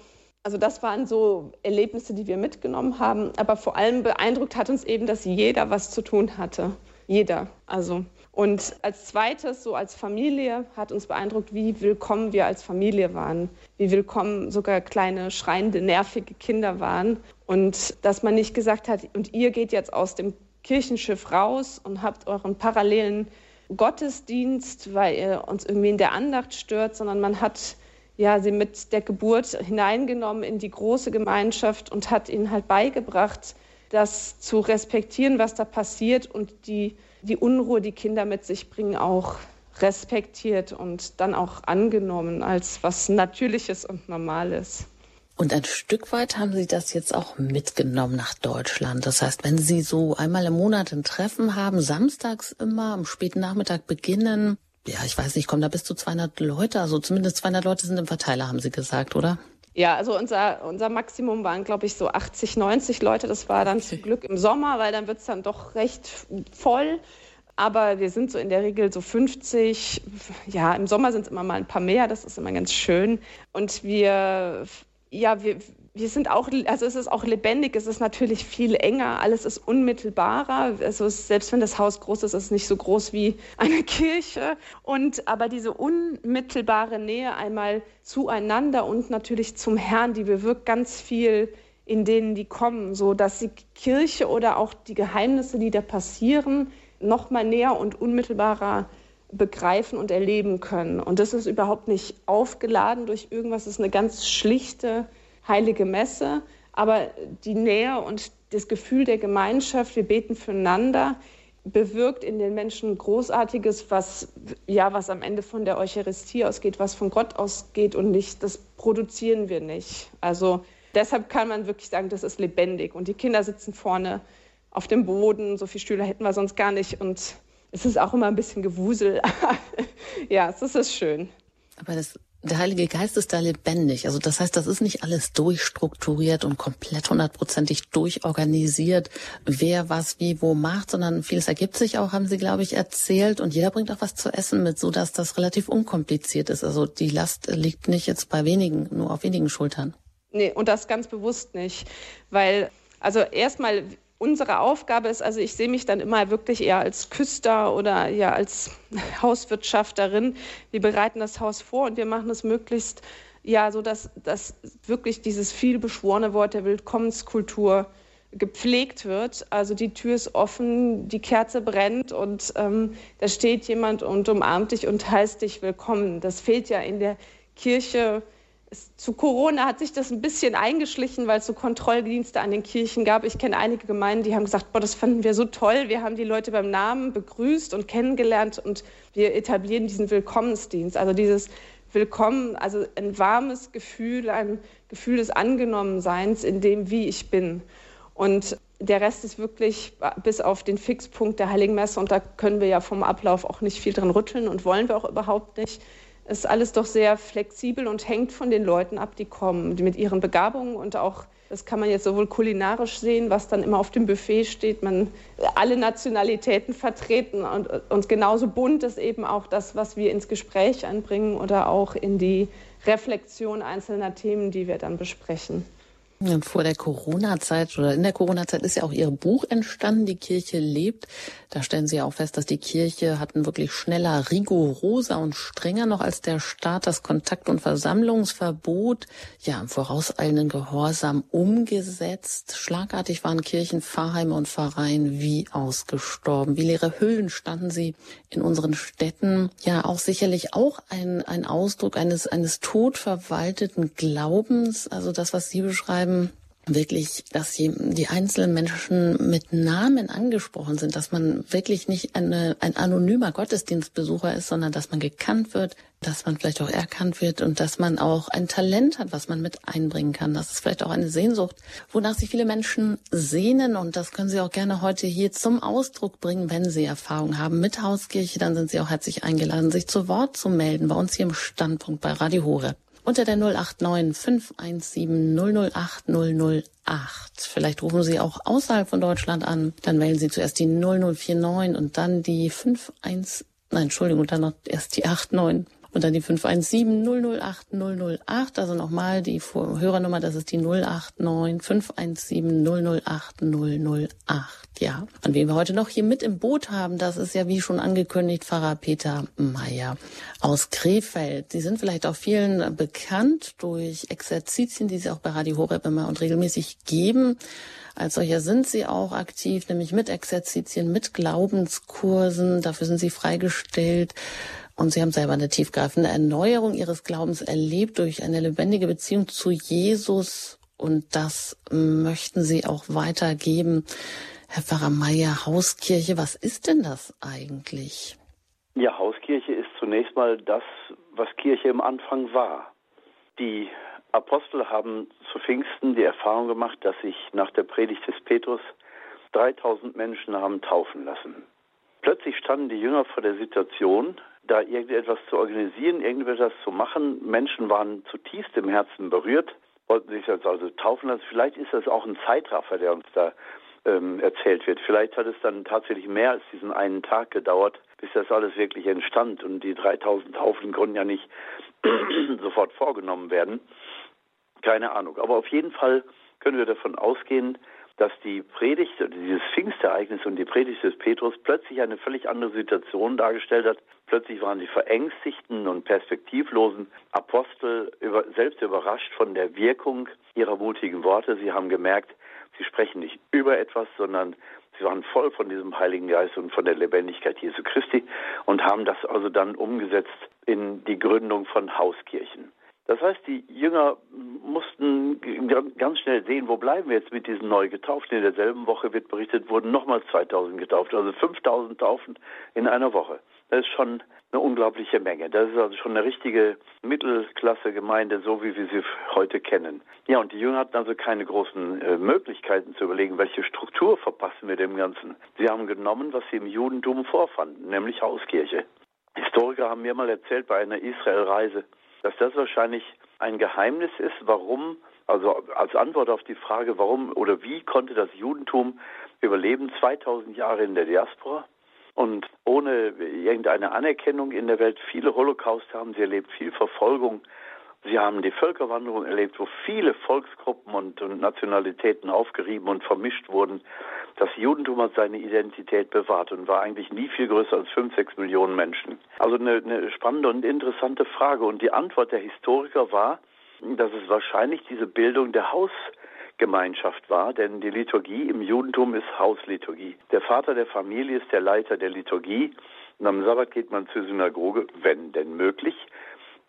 also das waren so Erlebnisse, die wir mitgenommen haben. Aber vor allem beeindruckt hat uns eben, dass jeder was zu tun hatte. Jeder. Also und als zweites, so als Familie, hat uns beeindruckt, wie willkommen wir als Familie waren, wie willkommen sogar kleine, schreiende, nervige Kinder waren. Und dass man nicht gesagt hat, und ihr geht jetzt aus dem Kirchenschiff raus und habt euren parallelen Gottesdienst, weil ihr uns irgendwie in der Andacht stört, sondern man hat ja, sie mit der Geburt hineingenommen in die große Gemeinschaft und hat ihnen halt beigebracht, das zu respektieren, was da passiert und die, die Unruhe, die Kinder mit sich bringen, auch respektiert und dann auch angenommen als was Natürliches und Normales. Und ein Stück weit haben Sie das jetzt auch mitgenommen nach Deutschland. Das heißt, wenn Sie so einmal im Monat ein Treffen haben, samstags immer am späten Nachmittag beginnen, ja, ich weiß nicht, kommen da bis zu 200 Leute, also zumindest 200 Leute sind im Verteiler, haben Sie gesagt, oder? Ja, also unser, unser Maximum waren, glaube ich, so 80, 90 Leute. Das war dann zum Glück im Sommer, weil dann wird es dann doch recht voll. Aber wir sind so in der Regel so 50. Ja, im Sommer sind es immer mal ein paar mehr. Das ist immer ganz schön. Und wir ja, wir, wir sind auch, also es ist auch lebendig, es ist natürlich viel enger, alles ist unmittelbarer. Also selbst wenn das Haus groß ist, ist es nicht so groß wie eine Kirche. Und aber diese unmittelbare Nähe einmal zueinander und natürlich zum Herrn, die bewirkt ganz viel in denen, die kommen, so dass die Kirche oder auch die Geheimnisse, die da passieren, noch mal näher und unmittelbarer begreifen und erleben können. Und das ist überhaupt nicht aufgeladen durch irgendwas, es ist eine ganz schlichte heilige Messe, aber die Nähe und das Gefühl der Gemeinschaft, wir beten füreinander, bewirkt in den Menschen Großartiges, was, ja, was am Ende von der Eucharistie ausgeht, was von Gott ausgeht und nicht, das produzieren wir nicht. Also deshalb kann man wirklich sagen, das ist lebendig. Und die Kinder sitzen vorne auf dem Boden, so viele Stühle hätten wir sonst gar nicht und es ist auch immer ein bisschen Gewusel. ja, es ist schön. Aber das, der Heilige Geist ist da lebendig. Also das heißt, das ist nicht alles durchstrukturiert und komplett hundertprozentig durchorganisiert, wer was wie wo macht, sondern vieles ergibt sich auch, haben Sie, glaube ich, erzählt. Und jeder bringt auch was zu essen mit, so dass das relativ unkompliziert ist. Also die Last liegt nicht jetzt bei wenigen, nur auf wenigen Schultern. Nee, und das ganz bewusst nicht. Weil, also erstmal, unsere Aufgabe ist, also ich sehe mich dann immer wirklich eher als Küster oder ja als Hauswirtschafterin. Wir bereiten das Haus vor und wir machen es möglichst ja so, dass, dass wirklich dieses vielbeschworene Wort der Willkommenskultur gepflegt wird. Also die Tür ist offen, die Kerze brennt und ähm, da steht jemand und umarmt dich und heißt dich willkommen. Das fehlt ja in der Kirche zu Corona hat sich das ein bisschen eingeschlichen, weil es so Kontrolldienste an den Kirchen gab. Ich kenne einige Gemeinden, die haben gesagt, boah, das fanden wir so toll. Wir haben die Leute beim Namen begrüßt und kennengelernt und wir etablieren diesen Willkommensdienst. Also dieses Willkommen, also ein warmes Gefühl, ein Gefühl des Angenommenseins in dem, wie ich bin. Und der Rest ist wirklich bis auf den Fixpunkt der Heiligen Messe und da können wir ja vom Ablauf auch nicht viel dran rütteln und wollen wir auch überhaupt nicht ist alles doch sehr flexibel und hängt von den Leuten ab, die kommen, mit ihren Begabungen und auch, das kann man jetzt sowohl kulinarisch sehen, was dann immer auf dem Buffet steht, man alle Nationalitäten vertreten und, und genauso bunt ist eben auch das, was wir ins Gespräch einbringen oder auch in die Reflexion einzelner Themen, die wir dann besprechen. Vor der Corona-Zeit oder in der Corona-Zeit ist ja auch Ihr Buch entstanden, Die Kirche lebt. Da stellen Sie ja auch fest, dass die Kirche hatten wirklich schneller, rigoroser und strenger noch als der Staat das Kontakt- und Versammlungsverbot ja im vorauseilenden Gehorsam umgesetzt. Schlagartig waren Kirchen, Pfarrheime und Pfarreien wie ausgestorben. Wie leere Hüllen standen sie in unseren Städten. Ja, auch sicherlich auch ein, ein Ausdruck eines, eines totverwalteten Glaubens. Also das, was Sie beschreiben, ähm, wirklich, dass die, einzelnen Menschen mit Namen angesprochen sind, dass man wirklich nicht eine, ein anonymer Gottesdienstbesucher ist, sondern dass man gekannt wird, dass man vielleicht auch erkannt wird und dass man auch ein Talent hat, was man mit einbringen kann. Das ist vielleicht auch eine Sehnsucht, wonach sich viele Menschen sehnen und das können Sie auch gerne heute hier zum Ausdruck bringen, wenn Sie Erfahrung haben mit Hauskirche, dann sind Sie auch herzlich eingeladen, sich zu Wort zu melden bei uns hier im Standpunkt bei Radio Hore unter der 089 517 008 008. Vielleicht rufen Sie auch außerhalb von Deutschland an. Dann wählen Sie zuerst die 0049 und dann die 51, nein, Entschuldigung, dann noch erst die 89 und dann die 517 008 008. Also nochmal die Hörernummer, das ist die 089 517 008 008. Ja. Und wen wir heute noch hier mit im Boot haben, das ist ja wie schon angekündigt Pfarrer Peter Meyer aus Krefeld. Sie sind vielleicht auch vielen bekannt durch Exerzitien, die Sie auch bei Radio Horeb immer und regelmäßig geben. Als solcher sind sie auch aktiv, nämlich mit Exerzitien, mit Glaubenskursen. Dafür sind sie freigestellt. Und Sie haben selber eine tiefgreifende Erneuerung Ihres Glaubens erlebt durch eine lebendige Beziehung zu Jesus. Und das möchten Sie auch weitergeben. Herr Pfarrer Meier, Hauskirche, was ist denn das eigentlich? Ja, Hauskirche ist zunächst mal das, was Kirche im Anfang war. Die Apostel haben zu Pfingsten die Erfahrung gemacht, dass sich nach der Predigt des Petrus 3000 Menschen haben taufen lassen. Plötzlich standen die Jünger vor der Situation, da irgendetwas zu organisieren, irgendetwas zu machen. Menschen waren zutiefst im Herzen berührt, wollten sich jetzt also taufen lassen. Vielleicht ist das auch ein Zeitraffer, der uns da ähm, erzählt wird. Vielleicht hat es dann tatsächlich mehr als diesen einen Tag gedauert, bis das alles wirklich entstand. Und die 3000 Taufen konnten ja nicht sofort vorgenommen werden. Keine Ahnung. Aber auf jeden Fall können wir davon ausgehen, dass die Predigt, dieses Pfingstereignis und die Predigt des Petrus plötzlich eine völlig andere Situation dargestellt hat. Plötzlich waren die verängstigten und perspektivlosen Apostel über, selbst überrascht von der Wirkung ihrer mutigen Worte. Sie haben gemerkt, sie sprechen nicht über etwas, sondern sie waren voll von diesem Heiligen Geist und von der Lebendigkeit Jesu Christi und haben das also dann umgesetzt in die Gründung von Hauskirchen. Das heißt, die Jünger mussten ganz schnell sehen, wo bleiben wir jetzt mit diesen neu getauften. In derselben Woche wird berichtet, wurden nochmal 2000 getauft, also 5000 Taufen in einer Woche. Das ist schon eine unglaubliche Menge. Das ist also schon eine richtige Mittelklasse-Gemeinde, so wie wir sie heute kennen. Ja, und die Jünger hatten also keine großen äh, Möglichkeiten zu überlegen, welche Struktur verpassen wir dem Ganzen. Sie haben genommen, was sie im Judentum vorfanden, nämlich Hauskirche. Historiker haben mir mal erzählt bei einer Israel-Reise, dass das wahrscheinlich ein Geheimnis ist, warum, also als Antwort auf die Frage, warum oder wie konnte das Judentum überleben 2000 Jahre in der Diaspora und ohne irgendeine Anerkennung in der Welt viele Holocaust haben sie erlebt, viel Verfolgung. Sie haben die Völkerwanderung erlebt, wo viele Volksgruppen und, und Nationalitäten aufgerieben und vermischt wurden. Das Judentum hat seine Identität bewahrt und war eigentlich nie viel größer als fünf, sechs Millionen Menschen. Also eine, eine spannende und interessante Frage. Und die Antwort der Historiker war, dass es wahrscheinlich diese Bildung der Hausgemeinschaft war, denn die Liturgie im Judentum ist Hausliturgie. Der Vater der Familie ist der Leiter der Liturgie und am Sabbat geht man zur Synagoge, wenn denn möglich.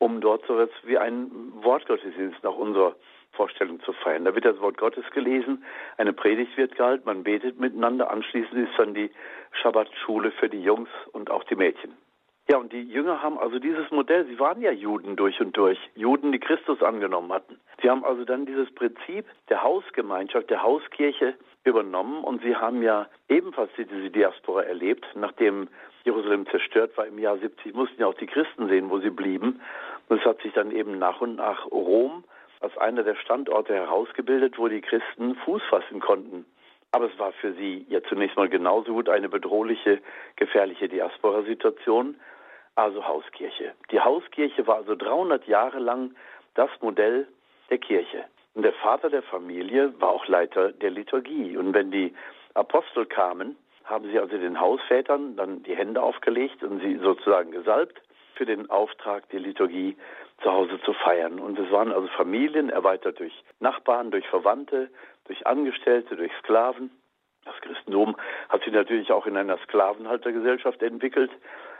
Um dort so etwas wie einen Wortgottesdienst nach unserer Vorstellung zu feiern. Da wird das Wort Gottes gelesen, eine Predigt wird gehalten, man betet miteinander, anschließend ist dann die Schabbatschule für die Jungs und auch die Mädchen. Ja, und die Jünger haben also dieses Modell, sie waren ja Juden durch und durch, Juden, die Christus angenommen hatten. Sie haben also dann dieses Prinzip der Hausgemeinschaft, der Hauskirche übernommen und sie haben ja ebenfalls diese Diaspora erlebt. Nachdem Jerusalem zerstört war im Jahr 70, mussten ja auch die Christen sehen, wo sie blieben. Und es hat sich dann eben nach und nach Rom als einer der Standorte herausgebildet, wo die Christen Fuß fassen konnten. Aber es war für sie ja zunächst mal genauso gut eine bedrohliche, gefährliche Diaspora-Situation also Hauskirche. Die Hauskirche war also 300 Jahre lang das Modell der Kirche. Und der Vater der Familie war auch Leiter der Liturgie. Und wenn die Apostel kamen, haben sie also den Hausvätern dann die Hände aufgelegt und sie sozusagen gesalbt für den Auftrag, die Liturgie zu Hause zu feiern. Und es waren also Familien, erweitert durch Nachbarn, durch Verwandte, durch Angestellte, durch Sklaven. Das Christentum hat sich natürlich auch in einer Sklavenhaltergesellschaft entwickelt.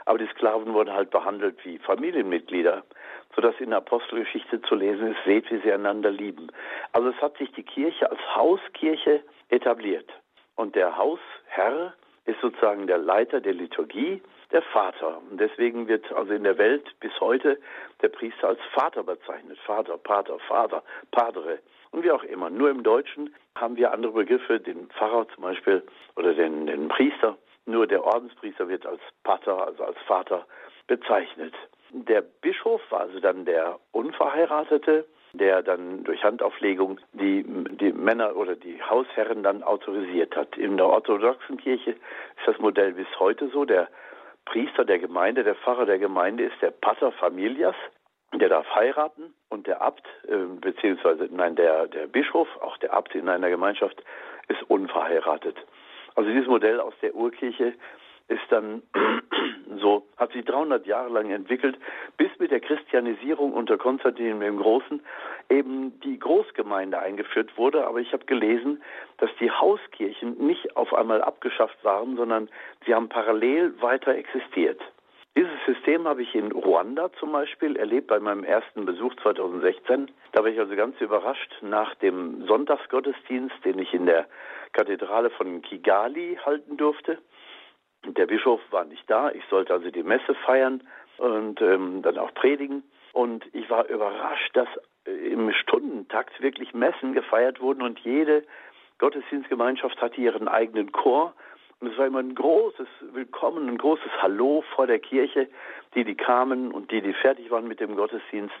Aber die Sklaven wurden halt behandelt wie Familienmitglieder, sodass in der Apostelgeschichte zu lesen ist, seht, wie sie einander lieben. Also es hat sich die Kirche als Hauskirche etabliert. Und der Hausherr ist sozusagen der Leiter der Liturgie, der Vater. Und deswegen wird also in der Welt bis heute der Priester als Vater bezeichnet. Vater, Pater, Vater, Padre und wie auch immer. Nur im Deutschen haben wir andere Begriffe, den Pfarrer zum Beispiel oder den, den Priester. Nur der Ordenspriester wird als Pater, also als Vater bezeichnet. Der Bischof war also dann der Unverheiratete, der dann durch Handauflegung die, die Männer oder die Hausherren dann autorisiert hat. In der orthodoxen Kirche ist das Modell bis heute so. Der Priester der Gemeinde, der Pfarrer der Gemeinde ist der Pater Familias, der darf heiraten und der Abt, äh, beziehungsweise nein, der, der Bischof, auch der Abt in einer Gemeinschaft, ist unverheiratet. Also dieses Modell aus der Urkirche ist dann so, hat sich 300 Jahre lang entwickelt, bis mit der Christianisierung unter Konstantin dem Großen eben die Großgemeinde eingeführt wurde. Aber ich habe gelesen, dass die Hauskirchen nicht auf einmal abgeschafft waren, sondern sie haben parallel weiter existiert. Dieses System habe ich in Ruanda zum Beispiel erlebt bei meinem ersten Besuch 2016. Da war ich also ganz überrascht nach dem Sonntagsgottesdienst, den ich in der Kathedrale von Kigali halten durfte. Der Bischof war nicht da. Ich sollte also die Messe feiern und ähm, dann auch predigen. Und ich war überrascht, dass im Stundentakt wirklich Messen gefeiert wurden und jede Gottesdienstgemeinschaft hatte ihren eigenen Chor. Und es war immer ein großes Willkommen, ein großes Hallo vor der Kirche, die, die kamen und die, die fertig waren mit dem Gottesdienst,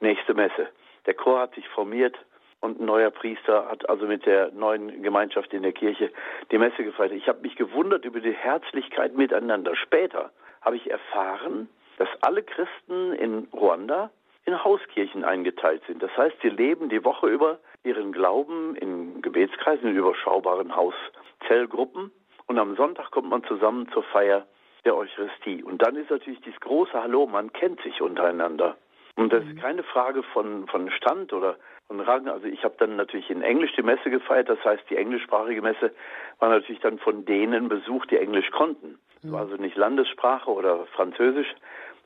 nächste Messe. Der Chor hat sich formiert und ein neuer Priester hat also mit der neuen Gemeinschaft in der Kirche die Messe gefeiert. Ich habe mich gewundert über die Herzlichkeit miteinander. Später habe ich erfahren, dass alle Christen in Ruanda in Hauskirchen eingeteilt sind. Das heißt, sie leben die Woche über ihren Glauben in Gebetskreisen, in überschaubaren Hauszellgruppen und am Sonntag kommt man zusammen zur Feier der Eucharistie. Und dann ist natürlich dieses große Hallo, man kennt sich untereinander. Und das ist mhm. keine Frage von, von Stand oder von Rang. Also ich habe dann natürlich in Englisch die Messe gefeiert. Das heißt, die englischsprachige Messe war natürlich dann von denen besucht, die Englisch konnten. Es war mhm. also nicht Landessprache oder Französisch.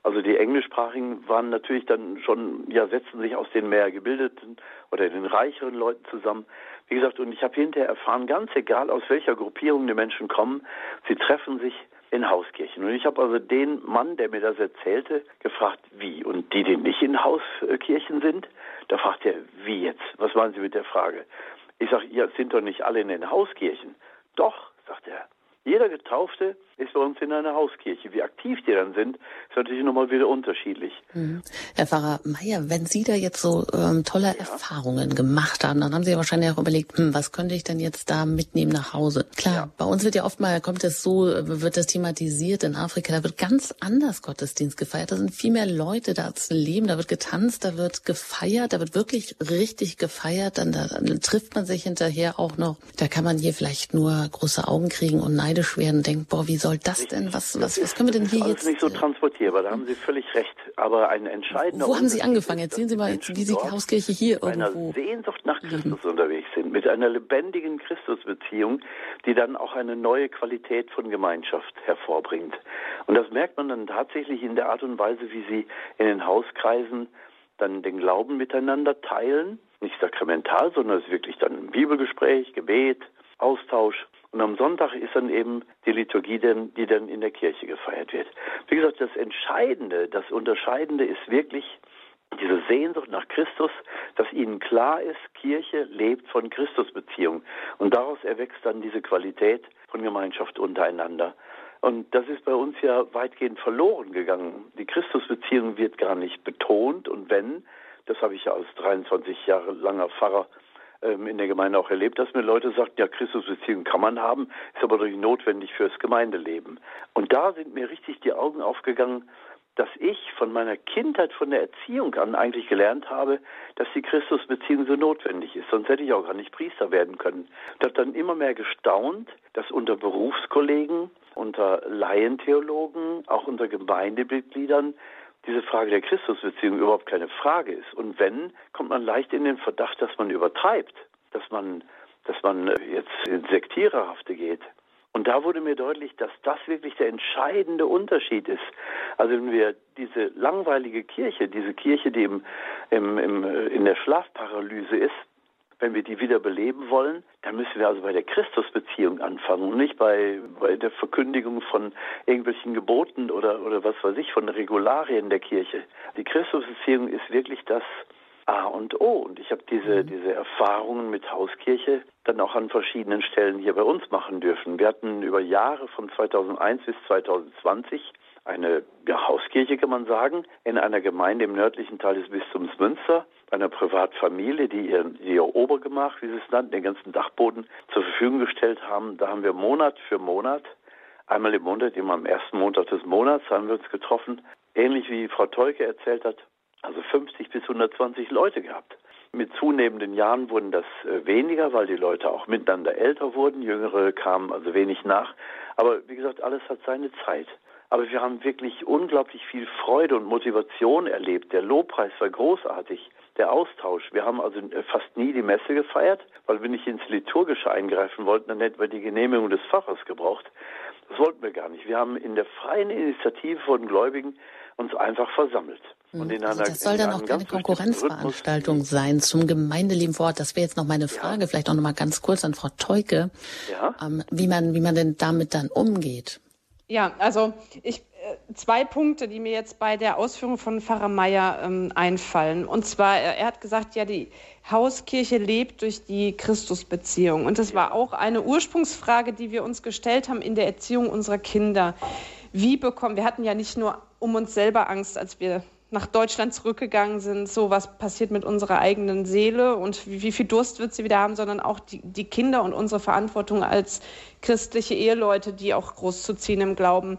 Also die Englischsprachigen waren natürlich dann schon, ja, setzen sich aus den mehr gebildeten oder den reicheren Leuten zusammen. Wie gesagt, und ich habe hinterher erfahren, ganz egal aus welcher Gruppierung die Menschen kommen, sie treffen sich in Hauskirchen. Und ich habe also den Mann, der mir das erzählte, gefragt, wie. Und die, die nicht in Hauskirchen sind, da fragt er, wie jetzt? Was meinen Sie mit der Frage? Ich sage, ihr sind doch nicht alle in den Hauskirchen. Doch, sagt er. Jeder Getaufte ist bei uns in einer Hauskirche. Wie aktiv die dann sind, ist natürlich nochmal wieder unterschiedlich. Mhm. Herr Pfarrer Meier, wenn Sie da jetzt so ähm, tolle ja. Erfahrungen gemacht haben, dann haben Sie ja wahrscheinlich auch überlegt, hm, was könnte ich denn jetzt da mitnehmen nach Hause? Klar, ja. bei uns wird ja oft mal, kommt es so, wird das thematisiert in Afrika, da wird ganz anders Gottesdienst gefeiert. Da sind viel mehr Leute da zu leben, da wird getanzt, da wird gefeiert, da wird wirklich richtig gefeiert, dann, da, dann trifft man sich hinterher auch noch. Da kann man hier vielleicht nur große Augen kriegen und neidisch werden, denkt, boah, wie soll das denn, was, was, was können wir denn hier das ist jetzt? nicht so transportierbar, da haben Sie völlig recht. Aber ein entscheidender Wo haben Sie angefangen? Erzählen Sie mal, jetzt, wie Sie Hauskirche hier mit irgendwo. einer Sehnsucht nach Christus leben. unterwegs sind, mit einer lebendigen Christusbeziehung, die dann auch eine neue Qualität von Gemeinschaft hervorbringt. Und das merkt man dann tatsächlich in der Art und Weise, wie Sie in den Hauskreisen dann den Glauben miteinander teilen. Nicht sakramental, sondern es ist wirklich dann ein Bibelgespräch, Gebet, Austausch. Und am Sonntag ist dann eben die Liturgie, die dann in der Kirche gefeiert wird. Wie gesagt, das Entscheidende, das Unterscheidende ist wirklich diese Sehnsucht nach Christus, dass ihnen klar ist, Kirche lebt von Christusbeziehung. Und daraus erwächst dann diese Qualität von Gemeinschaft untereinander. Und das ist bei uns ja weitgehend verloren gegangen. Die Christusbeziehung wird gar nicht betont. Und wenn, das habe ich ja als 23 Jahre langer Pfarrer ähm, in der Gemeinde auch erlebt, dass mir Leute sagten, ja, Christusbeziehung kann man haben, ist aber doch nicht notwendig fürs Gemeindeleben. Und da sind mir richtig die Augen aufgegangen, dass ich von meiner Kindheit, von der Erziehung an eigentlich gelernt habe, dass die Christusbeziehung so notwendig ist. Sonst hätte ich auch gar nicht Priester werden können. Ich habe dann immer mehr gestaunt, dass unter Berufskollegen, unter Laientheologen, auch unter Gemeindemitgliedern diese Frage der Christusbeziehung überhaupt keine Frage ist. Und wenn, kommt man leicht in den Verdacht, dass man übertreibt, dass man, dass man jetzt in Sektiererhafte geht. Und da wurde mir deutlich, dass das wirklich der entscheidende Unterschied ist. Also wenn wir diese langweilige Kirche, diese Kirche, die im, im, im, in der Schlafparalyse ist, wenn wir die wieder beleben wollen, dann müssen wir also bei der Christusbeziehung anfangen und nicht bei, bei der Verkündigung von irgendwelchen Geboten oder, oder was weiß ich, von Regularien der Kirche. Die Christusbeziehung ist wirklich das, A und O. Und ich habe diese, mhm. diese Erfahrungen mit Hauskirche dann auch an verschiedenen Stellen hier bei uns machen dürfen. Wir hatten über Jahre von 2001 bis 2020 eine ja, Hauskirche, kann man sagen, in einer Gemeinde im nördlichen Teil des Bistums Münster, einer Privatfamilie, die ihr, ihr Obergemach, wie sie es nannten, den ganzen Dachboden zur Verfügung gestellt haben. Da haben wir Monat für Monat, einmal im Monat, immer am ersten Montag des Monats, haben wir uns getroffen. Ähnlich wie Frau Teuke erzählt hat, also 50 bis 120 Leute gehabt. Mit zunehmenden Jahren wurden das äh, weniger, weil die Leute auch miteinander älter wurden. Jüngere kamen also wenig nach. Aber wie gesagt, alles hat seine Zeit. Aber wir haben wirklich unglaublich viel Freude und Motivation erlebt. Der Lobpreis war großartig. Der Austausch. Wir haben also äh, fast nie die Messe gefeiert, weil wir nicht ins Liturgische eingreifen wollten, dann hätten wir die Genehmigung des Pfarrers gebraucht. Das wollten wir gar nicht. Wir haben in der freien Initiative von Gläubigen uns einfach versammelt. Und in also einer, das soll dann auch keine Konkurrenzveranstaltung sein zum Gemeindeleben vor Ort. Das wäre jetzt noch meine Frage, ja. vielleicht auch noch mal ganz kurz an Frau Teuke, ja. ähm, wie man wie man denn damit dann umgeht. Ja, also ich zwei Punkte, die mir jetzt bei der Ausführung von Pfarrer Meier ähm, einfallen. Und zwar, er, er, hat gesagt, ja, die Hauskirche lebt durch die Christusbeziehung. Und das war auch eine Ursprungsfrage, die wir uns gestellt haben in der Erziehung unserer Kinder. Wie bekommen, wir hatten ja nicht nur um uns selber Angst, als wir nach Deutschland zurückgegangen sind, so was passiert mit unserer eigenen Seele und wie, wie, viel Durst wird sie wieder haben, sondern auch die, die Kinder und unsere Verantwortung als christliche Eheleute, die auch großzuziehen im Glauben.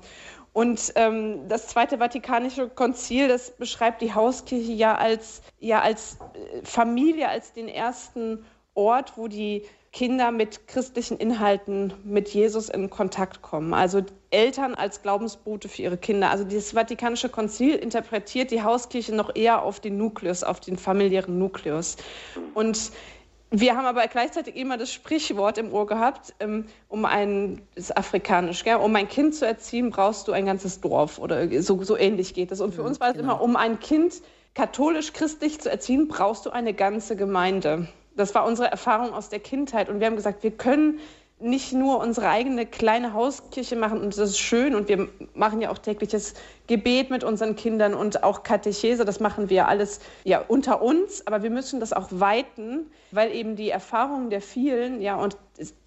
Und ähm, das Zweite Vatikanische Konzil, das beschreibt die Hauskirche ja als, ja als äh, Familie, als den ersten Ort, wo die Kinder mit christlichen Inhalten mit Jesus in Kontakt kommen. Also Eltern als Glaubensbote für ihre Kinder. Also das Vatikanische Konzil interpretiert die Hauskirche noch eher auf den Nukleus, auf den familiären Nukleus. Und wir haben aber gleichzeitig immer das Sprichwort im Ohr gehabt, ähm, um ein, das ist afrikanisch, gell? um ein Kind zu erziehen, brauchst du ein ganzes Dorf oder so, so ähnlich geht das. Und für uns war es genau. immer, um ein Kind katholisch-christlich zu erziehen, brauchst du eine ganze Gemeinde. Das war unsere Erfahrung aus der Kindheit. Und wir haben gesagt, wir können nicht nur unsere eigene kleine Hauskirche machen und das ist schön und wir machen ja auch tägliches Gebet mit unseren Kindern und auch Katechese, das machen wir alles ja unter uns, aber wir müssen das auch weiten, weil eben die Erfahrungen der vielen, ja und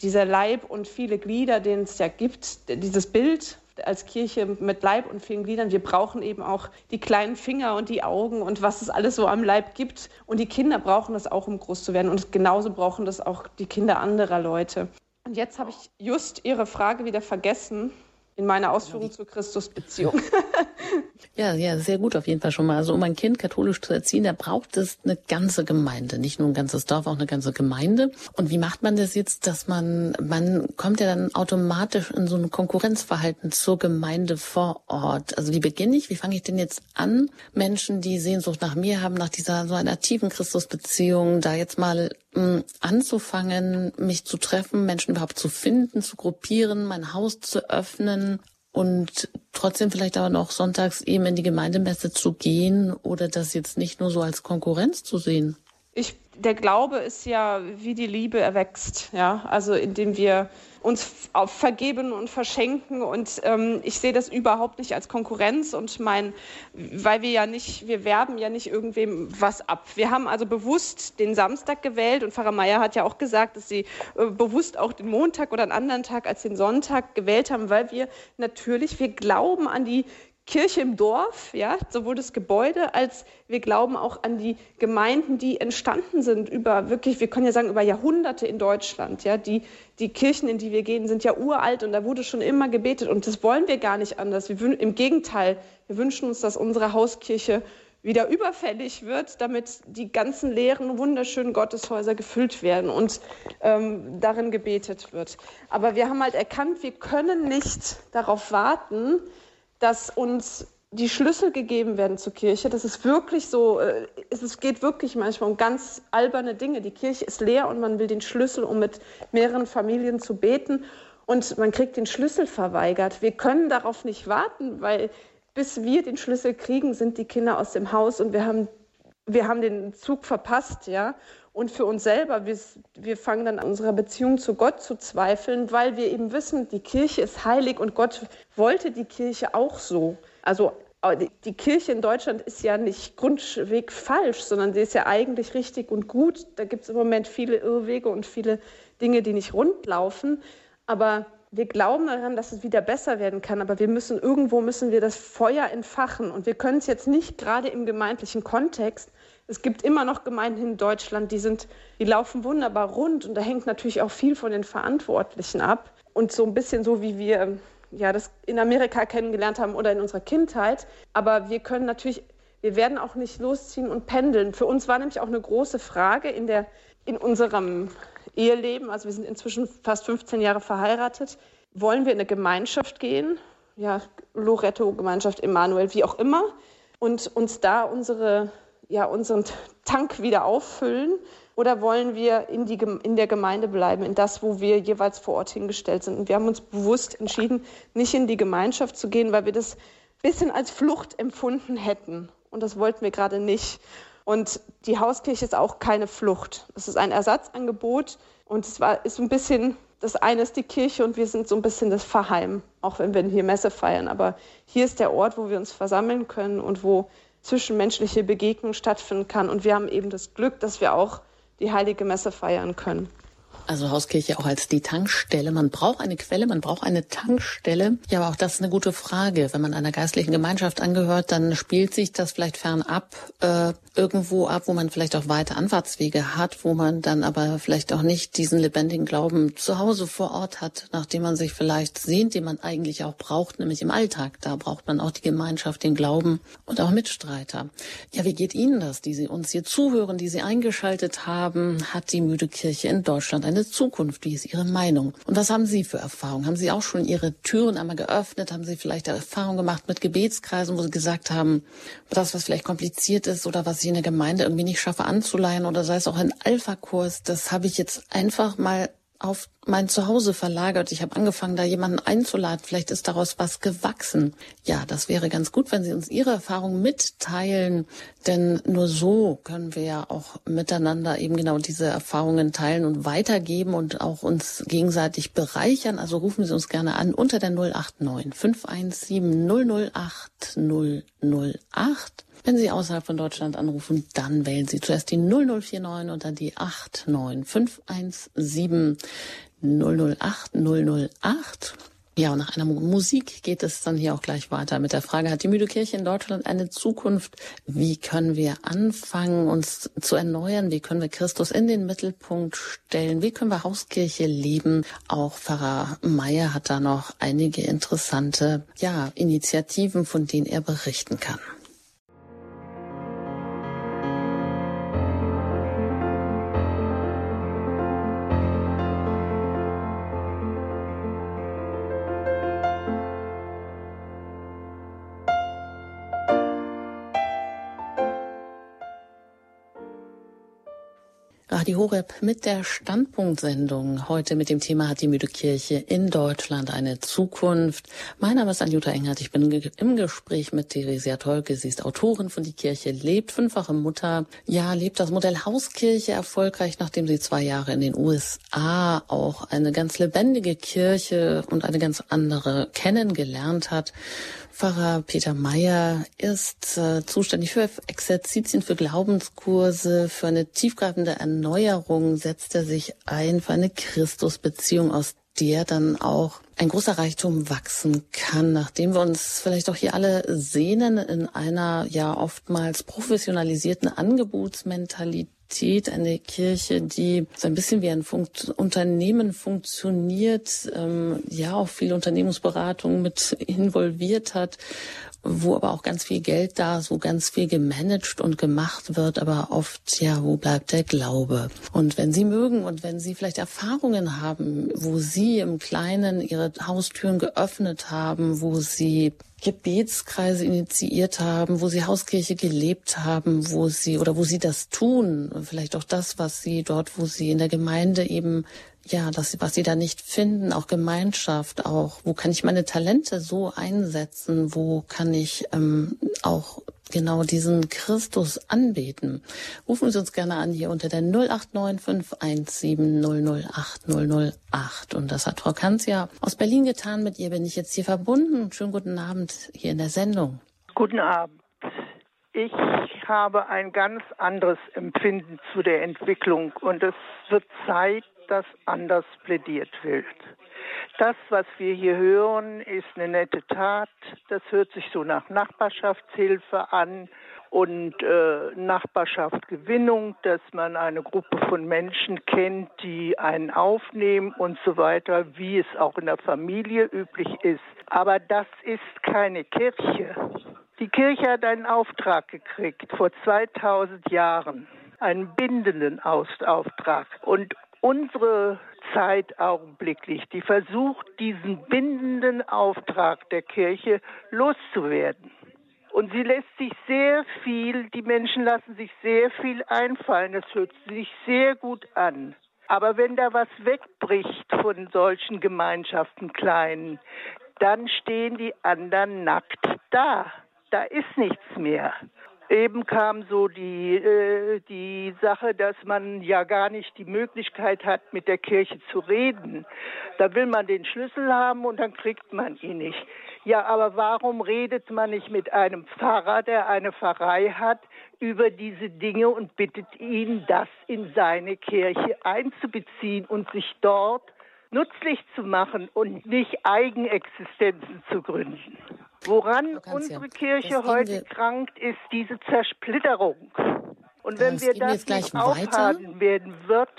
dieser Leib und viele Glieder, den es ja gibt, dieses Bild als Kirche mit Leib und vielen Gliedern. Wir brauchen eben auch die kleinen Finger und die Augen und was es alles so am Leib gibt. Und die Kinder brauchen das auch, um groß zu werden. Und genauso brauchen das auch die Kinder anderer Leute. Und jetzt habe ich just Ihre Frage wieder vergessen in meiner Ausführung zur Christusbeziehung. Ja, ja, sehr gut auf jeden Fall schon mal. Also um ein Kind katholisch zu erziehen, da braucht es eine ganze Gemeinde, nicht nur ein ganzes Dorf, auch eine ganze Gemeinde. Und wie macht man das jetzt, dass man, man kommt ja dann automatisch in so ein Konkurrenzverhalten zur Gemeinde vor Ort. Also wie beginne ich, wie fange ich denn jetzt an, Menschen, die Sehnsucht nach mir haben, nach dieser so einer tiefen Christusbeziehung, da jetzt mal anzufangen, mich zu treffen, Menschen überhaupt zu finden, zu gruppieren, mein Haus zu öffnen und trotzdem vielleicht aber noch sonntags eben in die Gemeindemesse zu gehen oder das jetzt nicht nur so als Konkurrenz zu sehen? Ich, der Glaube ist ja, wie die Liebe erwächst, ja, also indem wir uns vergeben und verschenken. Und ähm, ich sehe das überhaupt nicht als Konkurrenz und mein, weil wir ja nicht, wir werben ja nicht irgendwem was ab. Wir haben also bewusst den Samstag gewählt und Pfarrer Meier hat ja auch gesagt, dass sie äh, bewusst auch den Montag oder einen anderen Tag als den Sonntag gewählt haben, weil wir natürlich, wir glauben an die Kirche im Dorf, ja, sowohl das Gebäude als wir glauben auch an die Gemeinden, die entstanden sind über wirklich, wir können ja sagen, über Jahrhunderte in Deutschland. Ja, die, die Kirchen, in die wir gehen, sind ja uralt und da wurde schon immer gebetet und das wollen wir gar nicht anders. Wir, Im Gegenteil, wir wünschen uns, dass unsere Hauskirche wieder überfällig wird, damit die ganzen leeren, wunderschönen Gotteshäuser gefüllt werden und ähm, darin gebetet wird. Aber wir haben halt erkannt, wir können nicht darauf warten, dass uns die Schlüssel gegeben werden zur Kirche. Das ist wirklich so, äh, es geht wirklich manchmal um ganz alberne Dinge. Die Kirche ist leer und man will den Schlüssel, um mit mehreren Familien zu beten. Und man kriegt den Schlüssel verweigert. Wir können darauf nicht warten, weil bis wir den Schlüssel kriegen, sind die Kinder aus dem Haus und wir haben, wir haben den Zug verpasst, ja. Und für uns selber, wir, wir fangen dann an unserer Beziehung zu Gott zu zweifeln, weil wir eben wissen, die Kirche ist heilig und Gott wollte die Kirche auch so. Also die Kirche in Deutschland ist ja nicht grundweg falsch, sondern sie ist ja eigentlich richtig und gut. Da gibt es im Moment viele Irrwege und viele Dinge, die nicht rund laufen. Aber wir glauben daran, dass es wieder besser werden kann, aber wir müssen irgendwo müssen wir das Feuer entfachen und wir können es jetzt nicht gerade im gemeindlichen Kontext es gibt immer noch Gemeinden in Deutschland, die sind, die laufen wunderbar rund und da hängt natürlich auch viel von den Verantwortlichen ab. Und so ein bisschen so, wie wir ja, das in Amerika kennengelernt haben oder in unserer Kindheit. Aber wir können natürlich, wir werden auch nicht losziehen und pendeln. Für uns war nämlich auch eine große Frage in, der, in unserem Eheleben, also wir sind inzwischen fast 15 Jahre verheiratet, wollen wir in eine Gemeinschaft gehen? Ja, Loretto, Gemeinschaft Emanuel, wie auch immer. Und uns da unsere ja, unseren Tank wieder auffüllen oder wollen wir in, die, in der Gemeinde bleiben, in das, wo wir jeweils vor Ort hingestellt sind? Und wir haben uns bewusst entschieden, nicht in die Gemeinschaft zu gehen, weil wir das ein bisschen als Flucht empfunden hätten. Und das wollten wir gerade nicht. Und die Hauskirche ist auch keine Flucht. Es ist ein Ersatzangebot und es war, ist ein bisschen, das eine ist die Kirche und wir sind so ein bisschen das Verheim, auch wenn wir hier Messe feiern. Aber hier ist der Ort, wo wir uns versammeln können und wo zwischenmenschliche Begegnung stattfinden kann. Und wir haben eben das Glück, dass wir auch die heilige Messe feiern können. Also Hauskirche auch als die Tankstelle. Man braucht eine Quelle, man braucht eine Tankstelle. Ja, aber auch das ist eine gute Frage. Wenn man einer geistlichen Gemeinschaft angehört, dann spielt sich das vielleicht fernab äh, irgendwo ab, wo man vielleicht auch weite Anfahrtswege hat, wo man dann aber vielleicht auch nicht diesen lebendigen Glauben zu Hause vor Ort hat, nachdem man sich vielleicht sehnt, den man eigentlich auch braucht, nämlich im Alltag. Da braucht man auch die Gemeinschaft, den Glauben und auch Mitstreiter. Ja, wie geht Ihnen das, die Sie uns hier zuhören, die Sie eingeschaltet haben? Hat die Müde Kirche in Deutschland eine eine Zukunft? Wie ist Ihre Meinung? Und was haben Sie für Erfahrungen? Haben Sie auch schon Ihre Türen einmal geöffnet? Haben Sie vielleicht Erfahrungen gemacht mit Gebetskreisen, wo Sie gesagt haben, das, was vielleicht kompliziert ist oder was ich in der Gemeinde irgendwie nicht schaffe anzuleihen oder sei es auch ein Alpha-Kurs, das habe ich jetzt einfach mal auf mein Zuhause verlagert. Ich habe angefangen, da jemanden einzuladen. Vielleicht ist daraus was gewachsen. Ja, das wäre ganz gut, wenn Sie uns Ihre Erfahrungen mitteilen. Denn nur so können wir ja auch miteinander eben genau diese Erfahrungen teilen und weitergeben und auch uns gegenseitig bereichern. Also rufen Sie uns gerne an unter der 089 517 008 008. Wenn Sie außerhalb von Deutschland anrufen, dann wählen Sie zuerst die 0049 und dann die 89517 008 008. Ja, und nach einer Musik geht es dann hier auch gleich weiter mit der Frage, hat die Müde Kirche in Deutschland eine Zukunft? Wie können wir anfangen, uns zu erneuern? Wie können wir Christus in den Mittelpunkt stellen? Wie können wir Hauskirche leben? Auch Pfarrer Meyer hat da noch einige interessante, ja, Initiativen, von denen er berichten kann. Radio Horeb mit der Standpunktsendung. Heute mit dem Thema hat die Müde Kirche in Deutschland eine Zukunft. Mein Name ist Anjuta Engert. Ich bin im Gespräch mit Theresia Tolke. Sie ist Autorin von Die Kirche lebt, fünffache Mutter. Ja, lebt das Modell Hauskirche erfolgreich, nachdem sie zwei Jahre in den USA auch eine ganz lebendige Kirche und eine ganz andere kennengelernt hat. Pfarrer Peter Meyer ist äh, zuständig für Exerzitien, für Glaubenskurse, für eine tiefgreifende Erneuerung setzt er sich ein, für eine Christusbeziehung, aus der dann auch ein großer Reichtum wachsen kann, nachdem wir uns vielleicht auch hier alle sehnen in einer ja oftmals professionalisierten Angebotsmentalität Universität, eine Kirche, die so ein bisschen wie ein Funkt Unternehmen funktioniert, ähm, ja auch viel Unternehmensberatung mit involviert hat, wo aber auch ganz viel Geld da ist, wo ganz viel gemanagt und gemacht wird, aber oft, ja, wo bleibt der Glaube? Und wenn Sie mögen und wenn Sie vielleicht Erfahrungen haben, wo Sie im Kleinen Ihre Haustüren geöffnet haben, wo Sie Gebetskreise initiiert haben, wo sie Hauskirche gelebt haben, wo sie oder wo sie das tun, vielleicht auch das, was sie dort, wo sie in der Gemeinde eben ja, das, was sie da nicht finden, auch Gemeinschaft, auch wo kann ich meine Talente so einsetzen, wo kann ich ähm, auch genau diesen Christus anbeten. Rufen Sie uns gerne an hier unter der 089517008008. Und das hat Frau Kanzia aus Berlin getan. Mit ihr bin ich jetzt hier verbunden. Schönen guten Abend hier in der Sendung. Guten Abend. Ich habe ein ganz anderes Empfinden zu der Entwicklung und es wird Zeit, dass anders plädiert wird. Das, was wir hier hören, ist eine nette Tat. Das hört sich so nach Nachbarschaftshilfe an und äh, Nachbarschaftsgewinnung, dass man eine Gruppe von Menschen kennt, die einen aufnehmen und so weiter, wie es auch in der Familie üblich ist. Aber das ist keine Kirche. Die Kirche hat einen Auftrag gekriegt vor 2000 Jahren, einen bindenden Auftrag. Und unsere Zeit augenblicklich, die versucht, diesen bindenden Auftrag der Kirche loszuwerden. Und sie lässt sich sehr viel, die Menschen lassen sich sehr viel einfallen. Das hört sich sehr gut an. Aber wenn da was wegbricht von solchen Gemeinschaften kleinen, dann stehen die anderen nackt da. Da ist nichts mehr. Eben kam so die, äh, die Sache, dass man ja gar nicht die Möglichkeit hat, mit der Kirche zu reden. Da will man den Schlüssel haben und dann kriegt man ihn nicht. Ja, aber warum redet man nicht mit einem Pfarrer, der eine Pfarrei hat, über diese Dinge und bittet ihn, das in seine Kirche einzubeziehen und sich dort nützlich zu machen und nicht Eigenexistenzen zu gründen? Woran unsere. Kirche heute krankt, ist diese Zersplitterung. Und wenn das wir das nicht aufhalten werden, wird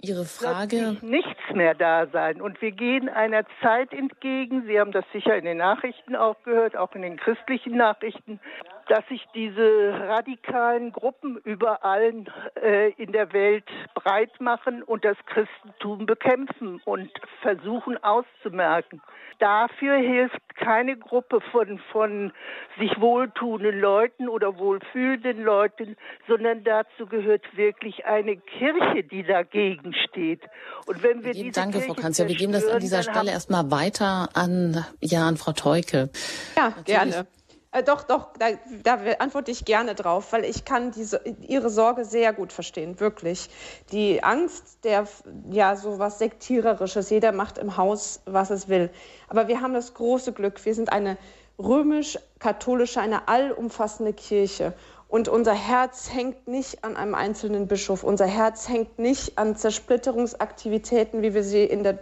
Ihre Frage. nichts mehr da sein. Und wir gehen einer Zeit entgegen. Sie haben das sicher in den Nachrichten auch gehört, auch in den christlichen Nachrichten, dass sich diese radikalen Gruppen überall äh, in der Welt breit machen und das Christentum bekämpfen und versuchen auszumerken. Dafür hilft keine Gruppe von, von sich wohltuenden Leuten oder wohlfühlenden Leuten, sondern dazu gehört wirklich eine Kirche, die dagegen steht. Und wenn wir diese Danke, Kirche Frau Kanzler. Wir geben das an dieser Stelle erstmal weiter an, ja, an Frau Teuke. Ja, Natürlich. gerne. Äh, doch, doch, da, da, antworte ich gerne drauf, weil ich kann diese, Ihre Sorge sehr gut verstehen, wirklich. Die Angst der, ja, so was Sektiererisches, jeder macht im Haus, was es will. Aber wir haben das große Glück, wir sind eine römisch-katholische, eine allumfassende Kirche. Und unser Herz hängt nicht an einem einzelnen Bischof. Unser Herz hängt nicht an Zersplitterungsaktivitäten, wie wir sie in der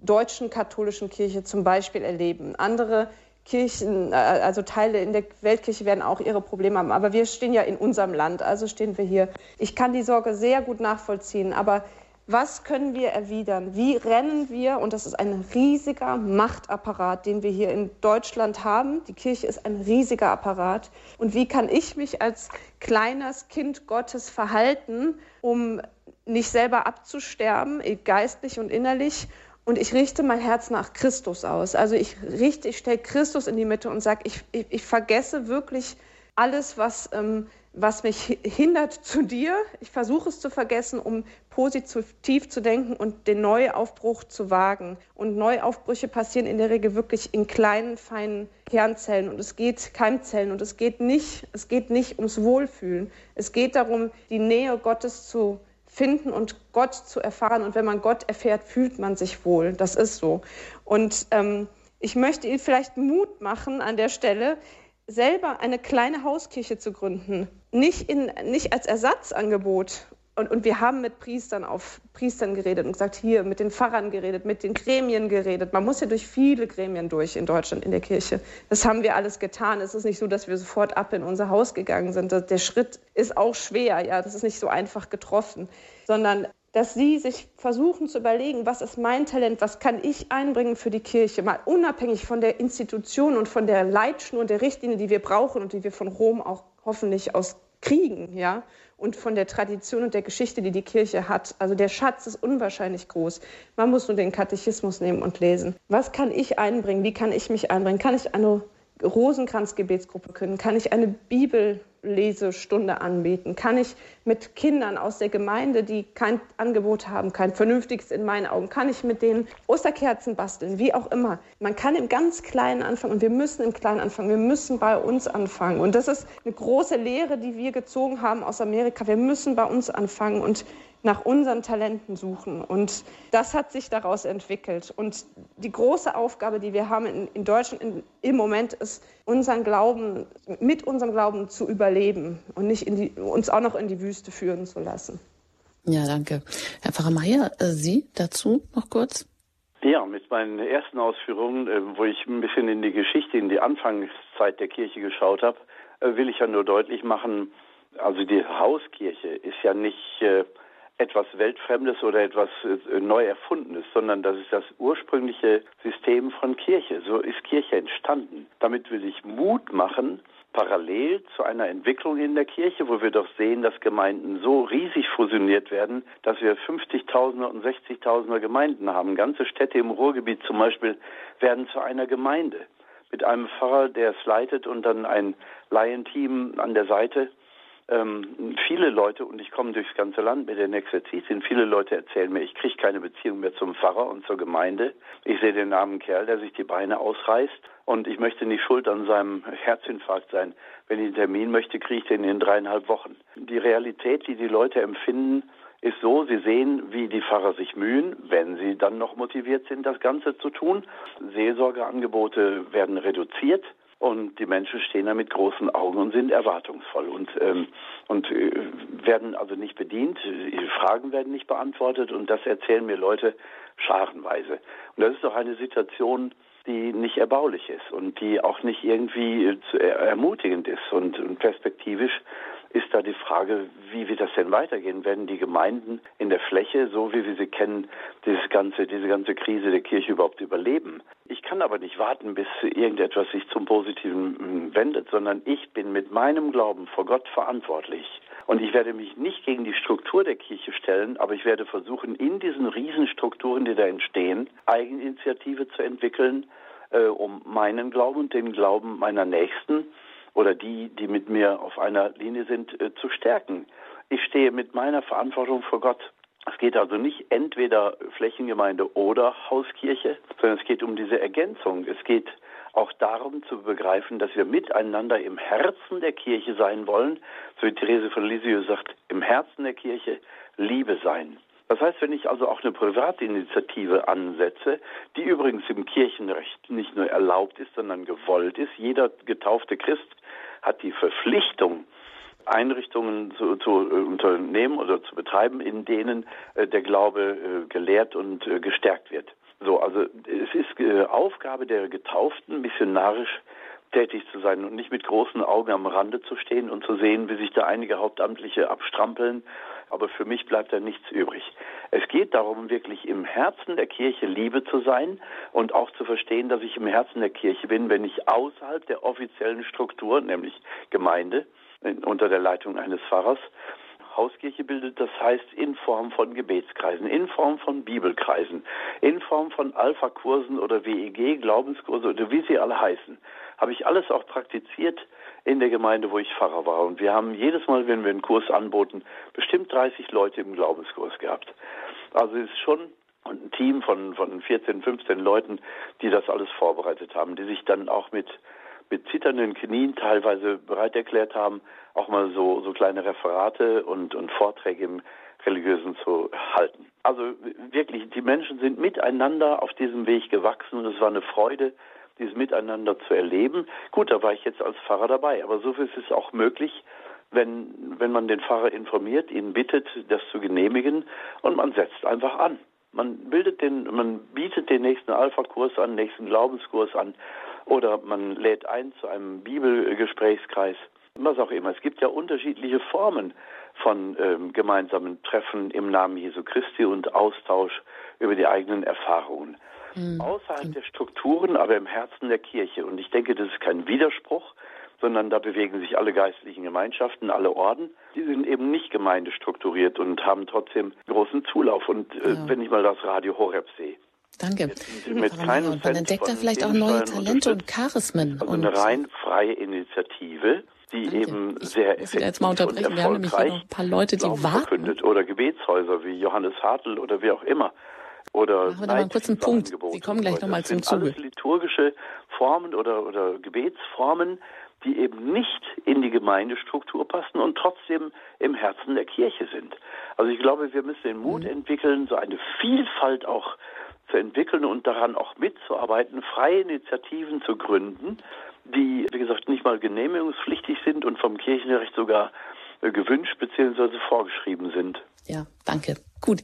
deutschen katholischen Kirche zum Beispiel erleben. Andere Kirchen, äh, also Teile in der Weltkirche werden auch ihre Probleme haben. Aber wir stehen ja in unserem Land, also stehen wir hier. Ich kann die Sorge sehr gut nachvollziehen, aber was können wir erwidern? Wie rennen wir? Und das ist ein riesiger Machtapparat, den wir hier in Deutschland haben. Die Kirche ist ein riesiger Apparat. Und wie kann ich mich als kleines Kind Gottes verhalten, um nicht selber abzusterben, geistlich und innerlich, und ich richte mein Herz nach Christus aus. Also ich richte, ich stelle Christus in die Mitte und sage, ich, ich, ich, vergesse wirklich alles, was, ähm, was mich hindert zu dir. Ich versuche es zu vergessen, um positiv zu denken und den Neuaufbruch zu wagen. Und Neuaufbrüche passieren in der Regel wirklich in kleinen, feinen Kernzellen und es geht Keimzellen und es geht nicht, es geht nicht ums Wohlfühlen. Es geht darum, die Nähe Gottes zu finden und Gott zu erfahren. Und wenn man Gott erfährt, fühlt man sich wohl. Das ist so. Und ähm, ich möchte Ihnen vielleicht Mut machen an der Stelle, selber eine kleine Hauskirche zu gründen. Nicht, in, nicht als Ersatzangebot und, und wir haben mit Priestern auf Priestern geredet und gesagt, hier mit den Pfarrern geredet, mit den Gremien geredet. Man muss ja durch viele Gremien durch in Deutschland in der Kirche. Das haben wir alles getan. Es ist nicht so, dass wir sofort ab in unser Haus gegangen sind. Der Schritt ist auch schwer, ja, das ist nicht so einfach getroffen, sondern dass sie sich versuchen zu überlegen, was ist mein Talent, was kann ich einbringen für die Kirche, mal unabhängig von der Institution und von der Leitschnur und der Richtlinie, die wir brauchen und die wir von Rom auch hoffentlich aus kriegen, ja, und von der Tradition und der Geschichte, die die Kirche hat. Also der Schatz ist unwahrscheinlich groß. Man muss nur den Katechismus nehmen und lesen. Was kann ich einbringen? Wie kann ich mich einbringen? Kann ich eine Rosenkranzgebetsgruppe können? Kann ich eine Bibellesestunde anbieten? Kann ich mit Kindern aus der Gemeinde, die kein Angebot haben, kein vernünftiges in meinen Augen, kann ich mit denen Osterkerzen basteln, wie auch immer. Man kann im ganz Kleinen anfangen und wir müssen im Kleinen anfangen. Wir müssen bei uns anfangen. Und das ist eine große Lehre, die wir gezogen haben aus Amerika. Wir müssen bei uns anfangen und nach unseren Talenten suchen. Und das hat sich daraus entwickelt. Und die große Aufgabe, die wir haben in, in Deutschland in, im Moment, ist, unseren Glauben, mit unserem Glauben zu überleben und nicht die, uns auch noch in die Wüste führen zu lassen. Ja, danke. Herr Pfarrer Mayer, äh, Sie dazu noch kurz? Ja, mit meinen ersten Ausführungen, äh, wo ich ein bisschen in die Geschichte, in die Anfangszeit der Kirche geschaut habe, äh, will ich ja nur deutlich machen, also die Hauskirche ist ja nicht etwas Weltfremdes oder etwas äh, neu erfundenes, sondern das ist das ursprüngliche System von Kirche. So ist Kirche entstanden. Damit will ich Mut machen, parallel zu einer Entwicklung in der Kirche, wo wir doch sehen, dass Gemeinden so riesig fusioniert werden, dass wir 50.000er und 60.000er Gemeinden haben. Ganze Städte im Ruhrgebiet zum Beispiel werden zu einer Gemeinde mit einem Pfarrer, der es leitet und dann ein Laienteam an der Seite ähm, viele Leute, und ich komme durchs ganze Land mit den Exerzitien, viele Leute erzählen mir, ich kriege keine Beziehung mehr zum Pfarrer und zur Gemeinde. Ich sehe den armen Kerl, der sich die Beine ausreißt und ich möchte nicht schuld an seinem Herzinfarkt sein. Wenn ich einen Termin möchte, kriege ich den in dreieinhalb Wochen. Die Realität, die die Leute empfinden, ist so, sie sehen, wie die Pfarrer sich mühen, wenn sie dann noch motiviert sind, das Ganze zu tun. Seelsorgeangebote werden reduziert. Und die Menschen stehen da mit großen Augen und sind erwartungsvoll und, ähm, und äh, werden also nicht bedient, Fragen werden nicht beantwortet und das erzählen mir Leute scharenweise. Und das ist doch eine Situation, die nicht erbaulich ist und die auch nicht irgendwie äh, ermutigend ist und, und perspektivisch ist da die Frage, wie wird das denn weitergehen? Werden die Gemeinden in der Fläche, so wie wir sie kennen, dieses ganze, diese ganze Krise der Kirche überhaupt überleben? Ich kann aber nicht warten, bis irgendetwas sich zum Positiven hm, wendet, sondern ich bin mit meinem Glauben vor Gott verantwortlich. Und ich werde mich nicht gegen die Struktur der Kirche stellen, aber ich werde versuchen, in diesen Riesenstrukturen, die da entstehen, Eigeninitiative zu entwickeln, äh, um meinen Glauben und den Glauben meiner Nächsten oder die, die mit mir auf einer Linie sind, äh, zu stärken. Ich stehe mit meiner Verantwortung vor Gott. Es geht also nicht entweder Flächengemeinde oder Hauskirche, sondern es geht um diese Ergänzung. Es geht auch darum zu begreifen, dass wir miteinander im Herzen der Kirche sein wollen, so wie Therese von Lisieux sagt, im Herzen der Kirche Liebe sein. Das heißt, wenn ich also auch eine Privatinitiative ansetze, die übrigens im Kirchenrecht nicht nur erlaubt ist, sondern gewollt ist, jeder getaufte Christ hat die Verpflichtung, Einrichtungen zu, zu äh, unternehmen oder zu betreiben, in denen äh, der Glaube äh, gelehrt und äh, gestärkt wird. So, also es ist äh, Aufgabe der Getauften, missionarisch tätig zu sein und nicht mit großen Augen am Rande zu stehen und zu sehen, wie sich da einige Hauptamtliche abstrampeln. Aber für mich bleibt da nichts übrig. Es geht darum, wirklich im Herzen der Kirche Liebe zu sein und auch zu verstehen, dass ich im Herzen der Kirche bin, wenn ich außerhalb der offiziellen Struktur, nämlich Gemeinde, unter der Leitung eines Pfarrers, Hauskirche bildet, das heißt in Form von Gebetskreisen, in Form von Bibelkreisen, in Form von Alpha-Kursen oder WEG, Glaubenskurse oder wie sie alle heißen, habe ich alles auch praktiziert in der Gemeinde, wo ich Pfarrer war. Und wir haben jedes Mal, wenn wir einen Kurs anboten, bestimmt 30 Leute im Glaubenskurs gehabt. Also es ist schon ein Team von, von 14, 15 Leuten, die das alles vorbereitet haben, die sich dann auch mit mit zitternden Knien teilweise bereit erklärt haben, auch mal so, so kleine Referate und, und Vorträge im Religiösen zu halten. Also wirklich, die Menschen sind miteinander auf diesem Weg gewachsen und es war eine Freude, dieses Miteinander zu erleben. Gut, da war ich jetzt als Pfarrer dabei, aber so viel ist auch möglich, wenn, wenn man den Pfarrer informiert, ihn bittet, das zu genehmigen und man setzt einfach an. Man bildet den, man bietet den nächsten Alpha-Kurs an, nächsten Glaubenskurs an oder man lädt ein zu einem Bibelgesprächskreis was auch immer. Es gibt ja unterschiedliche Formen von ähm, gemeinsamen Treffen im Namen Jesu Christi und Austausch über die eigenen Erfahrungen. Mhm. Außerhalb der Strukturen, aber im Herzen der Kirche. Und ich denke, das ist kein Widerspruch, sondern da bewegen sich alle geistlichen Gemeinschaften, alle Orden. Die sind eben nicht gemeindestrukturiert und haben trotzdem großen Zulauf. Und äh, ja. wenn ich mal das Radio Horeb sehe, Danke. Mit keinem und man entdeckt da vielleicht auch neue Talente und Charismen. Also eine rein freie Initiative die Danke. eben ich sehr effektiv jetzt mal unterbrechen. Wir haben nämlich hier noch ein paar Leute, die warten. Oder Gebetshäuser wie Johannes Hartl oder wie auch immer. Oder Machen wir mal einen kurzen Punkt. Sie kommen gleich nochmal zum Zuge. Alles liturgische Formen oder, oder Gebetsformen, die eben nicht in die Gemeindestruktur passen und trotzdem im Herzen der Kirche sind. Also ich glaube, wir müssen den Mut mhm. entwickeln, so eine Vielfalt auch zu entwickeln und daran auch mitzuarbeiten, freie Initiativen zu gründen, die, wie gesagt, nicht mal genehmigungspflichtig sind und vom Kirchenrecht sogar äh, gewünscht bzw. vorgeschrieben sind. Ja, danke. Gut.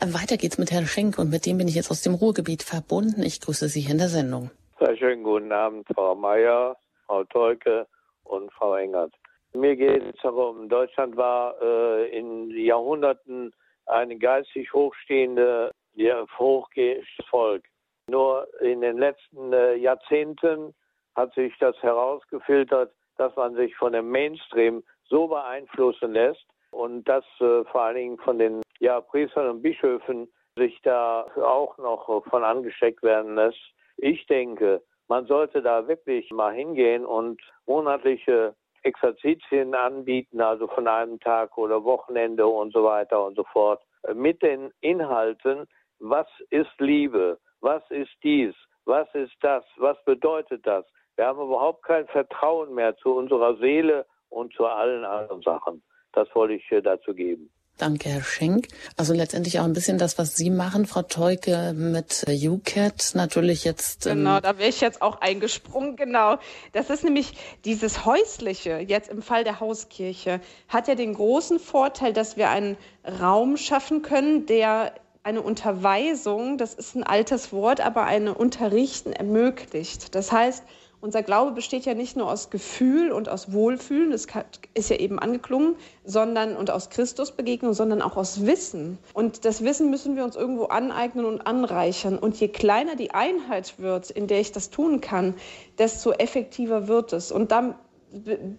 Weiter geht's mit Herrn Schenk und mit dem bin ich jetzt aus dem Ruhrgebiet verbunden. Ich grüße Sie hier in der Sendung. Sehr schönen guten Abend, Frau Mayer, Frau Tolke und Frau Engert. Mir geht es darum, Deutschland war äh, in Jahrhunderten ein geistig hochstehende, ja, hochgehendes Volk. Nur in den letzten äh, Jahrzehnten hat sich das herausgefiltert, dass man sich von dem Mainstream so beeinflussen lässt und dass äh, vor allen Dingen von den ja, Priestern und Bischöfen sich da auch noch von angesteckt werden lässt. Ich denke, man sollte da wirklich mal hingehen und monatliche Exerzitien anbieten, also von einem Tag oder Wochenende und so weiter und so fort, mit den Inhalten, was ist Liebe, was ist dies, was ist das, was bedeutet das, wir haben überhaupt kein Vertrauen mehr zu unserer Seele und zu allen anderen Sachen. Das wollte ich dazu geben. Danke, Herr Schenk. Also letztendlich auch ein bisschen das, was Sie machen, Frau Teuke, mit UCAT natürlich jetzt. Ähm genau, da wäre ich jetzt auch eingesprungen, genau. Das ist nämlich dieses Häusliche, jetzt im Fall der Hauskirche, hat ja den großen Vorteil, dass wir einen Raum schaffen können, der eine Unterweisung, das ist ein altes Wort, aber eine Unterrichten ermöglicht. Das heißt, unser Glaube besteht ja nicht nur aus Gefühl und aus Wohlfühlen, das ist ja eben angeklungen, sondern und aus Christusbegegnung, sondern auch aus Wissen. Und das Wissen müssen wir uns irgendwo aneignen und anreichern. Und je kleiner die Einheit wird, in der ich das tun kann, desto effektiver wird es. Und dann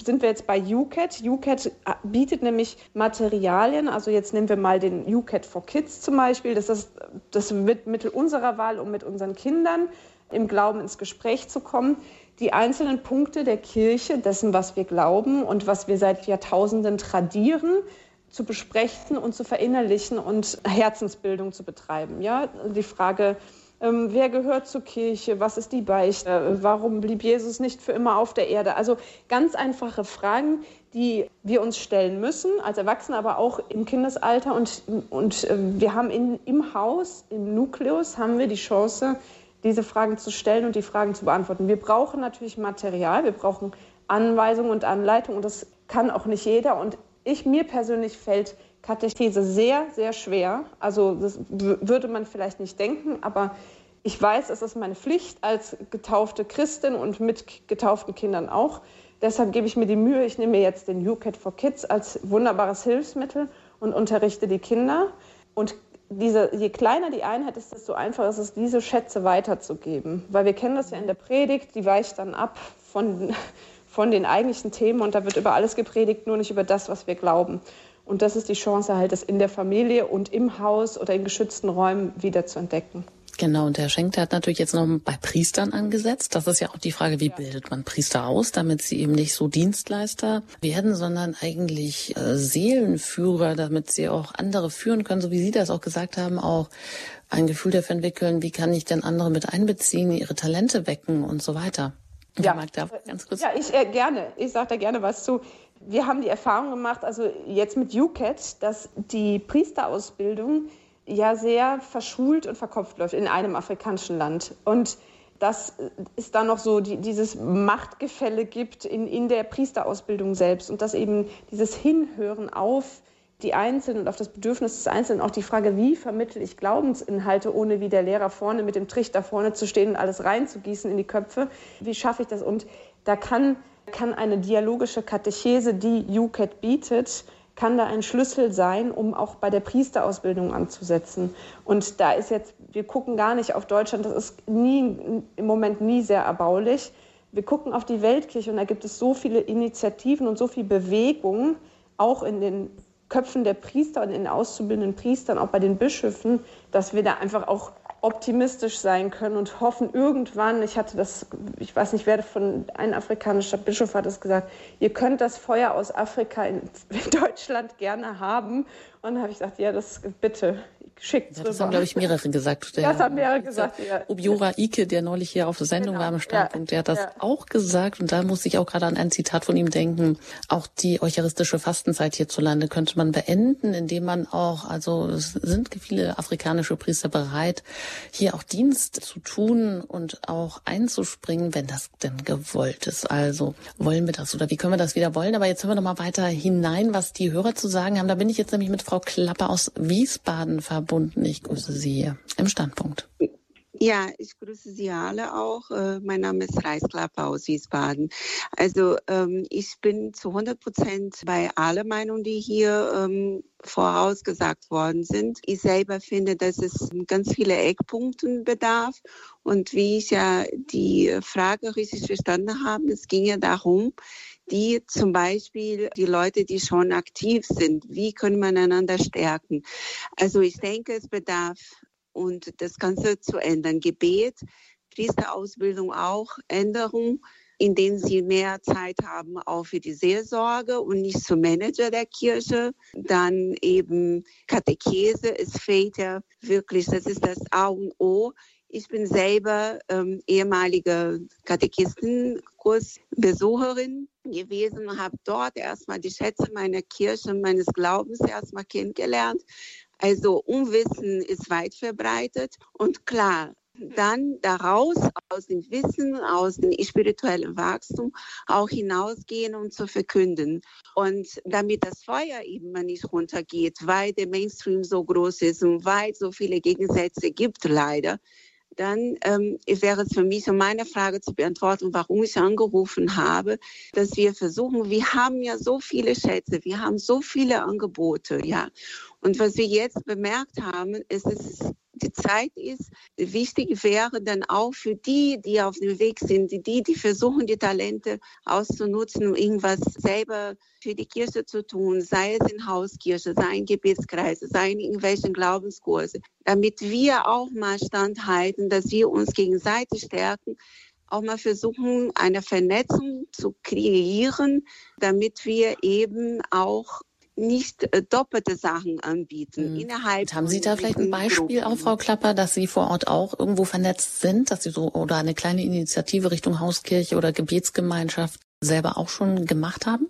sind wir jetzt bei UCAT. UCAT bietet nämlich Materialien, also jetzt nehmen wir mal den UCAT for Kids zum Beispiel. Das ist das Mittel unserer Wahl, um mit unseren Kindern im Glauben ins Gespräch zu kommen die einzelnen Punkte der Kirche, dessen, was wir glauben und was wir seit Jahrtausenden tradieren, zu besprechen und zu verinnerlichen und Herzensbildung zu betreiben. Ja, die Frage, ähm, wer gehört zur Kirche? Was ist die Beichte? Warum blieb Jesus nicht für immer auf der Erde? Also ganz einfache Fragen, die wir uns stellen müssen, als Erwachsene, aber auch im Kindesalter. Und, und äh, wir haben in, im Haus, im Nukleus, haben wir die Chance, diese Fragen zu stellen und die Fragen zu beantworten. Wir brauchen natürlich Material, wir brauchen Anweisungen und Anleitungen und das kann auch nicht jeder. Und ich, mir persönlich fällt Katechese sehr, sehr schwer. Also das würde man vielleicht nicht denken, aber Ich weiß, es ist meine Pflicht als getaufte Christin und mit getauften Kindern auch. Deshalb gebe ich mir die Mühe, ich nehme jetzt den UCAT for Kids als wunderbares Hilfsmittel und unterrichte die Kinder. Und diese, je kleiner die Einheit ist, desto einfacher ist es, diese Schätze weiterzugeben. Weil wir kennen das ja in der Predigt, die weicht dann ab von, von den eigentlichen Themen und da wird über alles gepredigt, nur nicht über das, was wir glauben. Und das ist die Chance halt, das in der Familie und im Haus oder in geschützten Räumen wieder zu entdecken. Genau, und der Schenk, der hat natürlich jetzt noch bei Priestern angesetzt. Das ist ja auch die Frage, wie bildet man Priester aus, damit sie eben nicht so Dienstleister werden, sondern eigentlich äh, Seelenführer, damit sie auch andere führen können, so wie Sie das auch gesagt haben, auch ein Gefühl dafür entwickeln, wie kann ich denn andere mit einbeziehen, ihre Talente wecken und so weiter. Ja, mag da ganz kurz. ja ich äh, gerne. Ich sage da gerne was zu. Wir haben die Erfahrung gemacht, also jetzt mit UCAT, dass die Priesterausbildung ja sehr verschult und verkopft läuft in einem afrikanischen Land. Und dass es da noch so die, dieses Machtgefälle gibt in, in der Priesterausbildung selbst und dass eben dieses Hinhören auf die Einzelnen und auf das Bedürfnis des Einzelnen, auch die Frage, wie vermittle ich Glaubensinhalte, ohne wie der Lehrer vorne mit dem Trichter vorne zu stehen und alles reinzugießen in die Köpfe, wie schaffe ich das? Und da kann, kann eine dialogische Katechese, die UCAT bietet, kann da ein Schlüssel sein, um auch bei der Priesterausbildung anzusetzen. Und da ist jetzt, wir gucken gar nicht auf Deutschland, das ist nie, im Moment nie sehr erbaulich. Wir gucken auf die Weltkirche und da gibt es so viele Initiativen und so viel Bewegung, auch in den Köpfen der Priester und in den auszubildenden Priestern, auch bei den Bischöfen, dass wir da einfach auch optimistisch sein können und hoffen irgendwann, ich hatte das, ich weiß nicht, wer von, ein afrikanischer Bischof hat es gesagt, ihr könnt das Feuer aus Afrika in, Deutschland gerne haben. Und dann habe ich gesagt, ja, das bitte, schickt ja, Das haben, glaube ich, mehrere gesagt. Der, das haben mehrere gesagt, ja. Obiora Ike, der neulich hier auf der Sendung genau. war im Standpunkt, der hat das ja. auch gesagt. Und da muss ich auch gerade an ein Zitat von ihm denken. Auch die eucharistische Fastenzeit hierzulande könnte man beenden, indem man auch, also es sind viele afrikanische Priester bereit, hier auch Dienst zu tun und auch einzuspringen, wenn das denn gewollt ist. Also wollen wir das oder wie können wir das wieder wollen? Aber jetzt hören wir noch mal weiter hinein, was die Hörer zu sagen haben. Da bin ich jetzt nämlich mit Frau Klapper aus Wiesbaden verbunden. Ich grüße Sie hier im Standpunkt. Ja, ich grüße Sie alle auch. Äh, mein Name ist Reisklapper aus Wiesbaden. Also ähm, ich bin zu 100 Prozent bei allen Meinungen, die hier ähm, vorausgesagt worden sind. Ich selber finde, dass es ganz viele Eckpunkte bedarf. Und wie ich ja die Frage richtig verstanden habe, es ging ja darum, die zum Beispiel die Leute, die schon aktiv sind, wie können wir einander stärken? Also ich denke, es bedarf und das Ganze zu ändern. Gebet, Priesterausbildung auch, Änderung, in denen sie mehr Zeit haben, auch für die Seelsorge und nicht zum Manager der Kirche. Dann eben Katechese, es fehlt ja wirklich, das ist das A und O. Ich bin selber ähm, ehemalige Katechistenkursbesucherin gewesen habe dort erstmal die Schätze meiner Kirche, meines Glaubens erstmal kennengelernt. Also Unwissen ist weit verbreitet und klar, dann daraus, aus dem Wissen, aus dem spirituellen Wachstum auch hinausgehen und zu verkünden. Und damit das Feuer eben nicht runtergeht, weil der Mainstream so groß ist und weil es so viele Gegensätze gibt, leider, dann ähm, wäre es für mich, um meine Frage zu beantworten, warum ich angerufen habe, dass wir versuchen, wir haben ja so viele Schätze, wir haben so viele Angebote, ja. Und was wir jetzt bemerkt haben, ist, dass die Zeit ist, wichtig wäre dann auch für die, die auf dem Weg sind, die, die versuchen, die Talente auszunutzen, um irgendwas selber für die Kirche zu tun, sei es in Hauskirche, sei in Gebetskreise, sei in irgendwelchen Glaubenskurse, damit wir auch mal standhalten, dass wir uns gegenseitig stärken, auch mal versuchen, eine Vernetzung zu kreieren, damit wir eben auch nicht äh, doppelte Sachen anbieten. Mhm. Innerhalb haben Sie da vielleicht ein Beispiel auch, Frau Klapper, dass Sie vor Ort auch irgendwo vernetzt sind, dass Sie so oder eine kleine Initiative Richtung Hauskirche oder Gebetsgemeinschaft selber auch schon gemacht haben?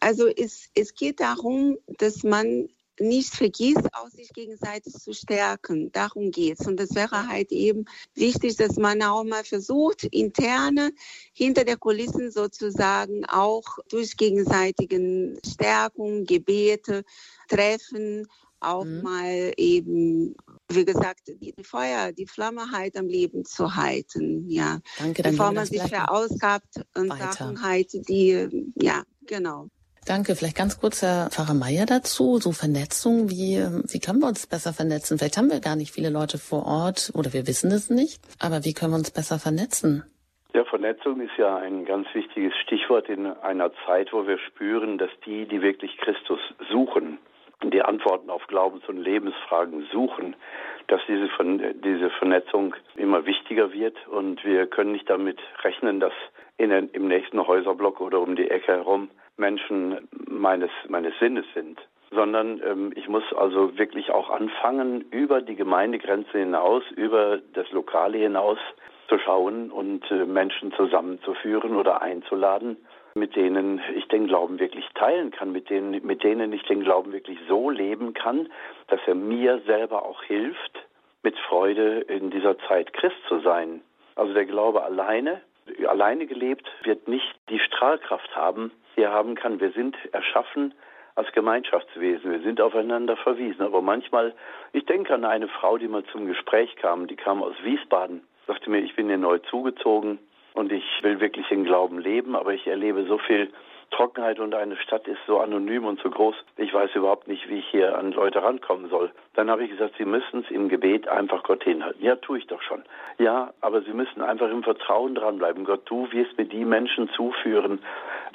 Also es, es geht darum, dass man nicht vergisst, auch sich gegenseitig zu stärken. Darum geht es. Und das wäre halt eben wichtig, dass man auch mal versucht, interne, hinter der Kulissen sozusagen auch durch gegenseitigen Stärkung, Gebete, Treffen, auch mhm. mal eben, wie gesagt, die Feuer, die Flamme halt am Leben zu halten, ja. Danke, Bevor man sich verausgabt und. Sachen halt, die, ja, genau. Danke. Vielleicht ganz kurz, Herr Pfarrer Meier, dazu. So Vernetzung, wie, wie können wir uns besser vernetzen? Vielleicht haben wir gar nicht viele Leute vor Ort oder wir wissen es nicht. Aber wie können wir uns besser vernetzen? Ja, Vernetzung ist ja ein ganz wichtiges Stichwort in einer Zeit, wo wir spüren, dass die, die wirklich Christus suchen, die Antworten auf Glaubens- und Lebensfragen suchen, dass diese, diese Vernetzung immer wichtiger wird und wir können nicht damit rechnen, dass in, im nächsten Häuserblock oder um die Ecke herum Menschen meines, meines Sinnes sind, sondern ähm, ich muss also wirklich auch anfangen, über die Gemeindegrenze hinaus, über das Lokale hinaus zu schauen und äh, Menschen zusammenzuführen oder einzuladen, mit denen ich den Glauben wirklich teilen kann, mit denen, mit denen ich den Glauben wirklich so leben kann, dass er mir selber auch hilft, mit Freude in dieser Zeit Christ zu sein. Also der Glaube alleine, alleine gelebt, wird nicht die Strahlkraft haben, hier haben kann. Wir sind erschaffen als Gemeinschaftswesen. Wir sind aufeinander verwiesen. Aber manchmal, ich denke an eine Frau, die mal zum Gespräch kam, die kam aus Wiesbaden, sagte mir, ich bin hier neu zugezogen und ich will wirklich den Glauben leben, aber ich erlebe so viel Trockenheit und eine Stadt ist so anonym und so groß. Ich weiß überhaupt nicht, wie ich hier an Leute rankommen soll. Dann habe ich gesagt, Sie müssen es im Gebet einfach Gott hinhalten. Ja, tue ich doch schon. Ja, aber Sie müssen einfach im Vertrauen dranbleiben. Gott, du wirst mir die Menschen zuführen,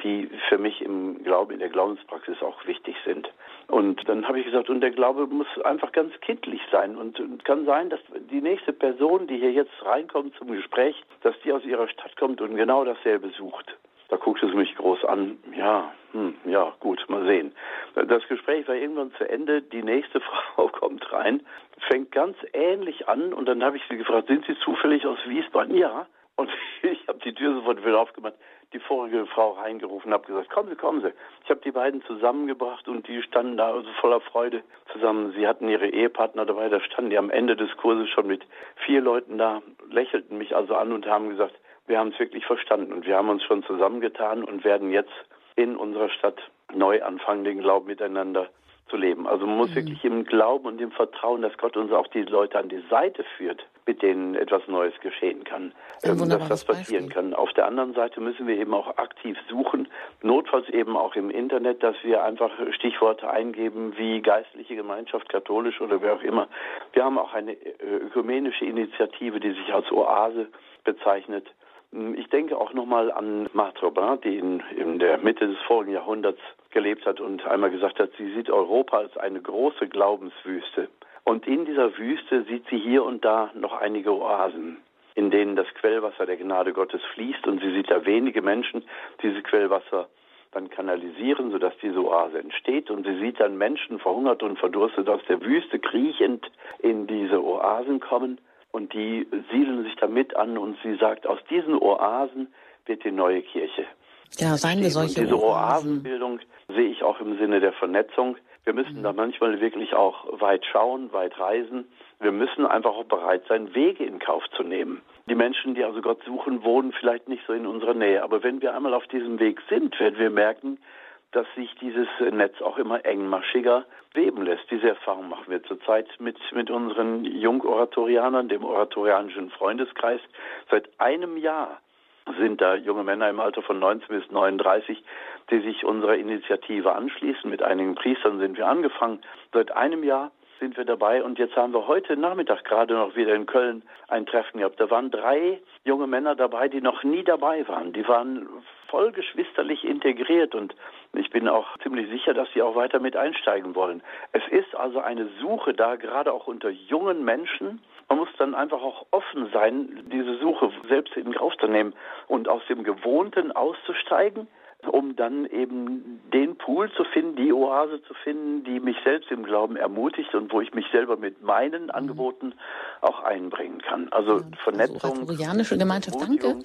die für mich im Glauben, in der Glaubenspraxis auch wichtig sind. Und dann habe ich gesagt, und der Glaube muss einfach ganz kindlich sein. Und, und, kann sein, dass die nächste Person, die hier jetzt reinkommt zum Gespräch, dass die aus ihrer Stadt kommt und genau dasselbe sucht. Da guckte sie mich groß an. Ja, hm, ja, gut, mal sehen. Das Gespräch war irgendwann zu Ende. Die nächste Frau kommt rein, fängt ganz ähnlich an und dann habe ich sie gefragt, sind Sie zufällig aus Wiesbaden? Ja. Und ich habe die Tür sofort wieder aufgemacht, die vorige Frau reingerufen, habe gesagt, kommen Sie, kommen Sie. Ich habe die beiden zusammengebracht und die standen da also voller Freude zusammen. Sie hatten ihre Ehepartner dabei, da standen die am Ende des Kurses schon mit vier Leuten da, lächelten mich also an und haben gesagt, wir haben es wirklich verstanden und wir haben uns schon zusammengetan und werden jetzt in unserer Stadt neu anfangen, den Glauben miteinander zu leben. Also man muss mhm. wirklich im Glauben und im Vertrauen, dass Gott uns auch die Leute an die Seite führt, mit denen etwas Neues geschehen kann, ähm, dass das passieren Beispiel. kann. Auf der anderen Seite müssen wir eben auch aktiv suchen, notfalls eben auch im Internet, dass wir einfach Stichworte eingeben wie geistliche Gemeinschaft, katholisch oder wer auch immer. Wir haben auch eine äh, ökumenische Initiative, die sich als Oase bezeichnet. Ich denke auch nochmal an Marthe Robin, die in, in der Mitte des vorigen Jahrhunderts gelebt hat und einmal gesagt hat, sie sieht Europa als eine große Glaubenswüste. Und in dieser Wüste sieht sie hier und da noch einige Oasen, in denen das Quellwasser der Gnade Gottes fließt. Und sie sieht da wenige Menschen dieses Quellwasser dann kanalisieren, sodass diese Oase entsteht. Und sie sieht dann Menschen verhungert und verdurstet aus der Wüste kriechend in diese Oasen kommen und die siedeln sich damit an und sie sagt, aus diesen Oasen wird die neue Kirche. Ja, seien wir solche und diese Oasenbildung sehe ich auch im Sinne der Vernetzung. Wir müssen mhm. da manchmal wirklich auch weit schauen, weit reisen. Wir müssen einfach auch bereit sein, Wege in Kauf zu nehmen. Die Menschen, die also Gott suchen, wohnen vielleicht nicht so in unserer Nähe. Aber wenn wir einmal auf diesem Weg sind, werden wir merken, dass sich dieses Netz auch immer engmaschiger weben lässt. Diese Erfahrung machen wir zurzeit mit, mit unseren Jungoratorianern, dem oratorianischen Freundeskreis. Seit einem Jahr sind da junge Männer im Alter von 19 bis 39, die sich unserer Initiative anschließen. Mit einigen Priestern sind wir angefangen. Seit einem Jahr sind wir dabei und jetzt haben wir heute Nachmittag gerade noch wieder in Köln ein Treffen gehabt. Da waren drei junge Männer dabei, die noch nie dabei waren. Die waren voll geschwisterlich integriert und ich bin auch ziemlich sicher, dass sie auch weiter mit einsteigen wollen. Es ist also eine Suche da, gerade auch unter jungen Menschen. Man muss dann einfach auch offen sein, diese Suche selbst in Kauf zu nehmen und aus dem Gewohnten auszusteigen um dann eben den Pool zu finden, die Oase zu finden, die mich selbst im Glauben ermutigt und wo ich mich selber mit meinen mhm. Angeboten auch einbringen kann. Also ja, Vernetzung. Also Koreanische Gemeinschaft, danke.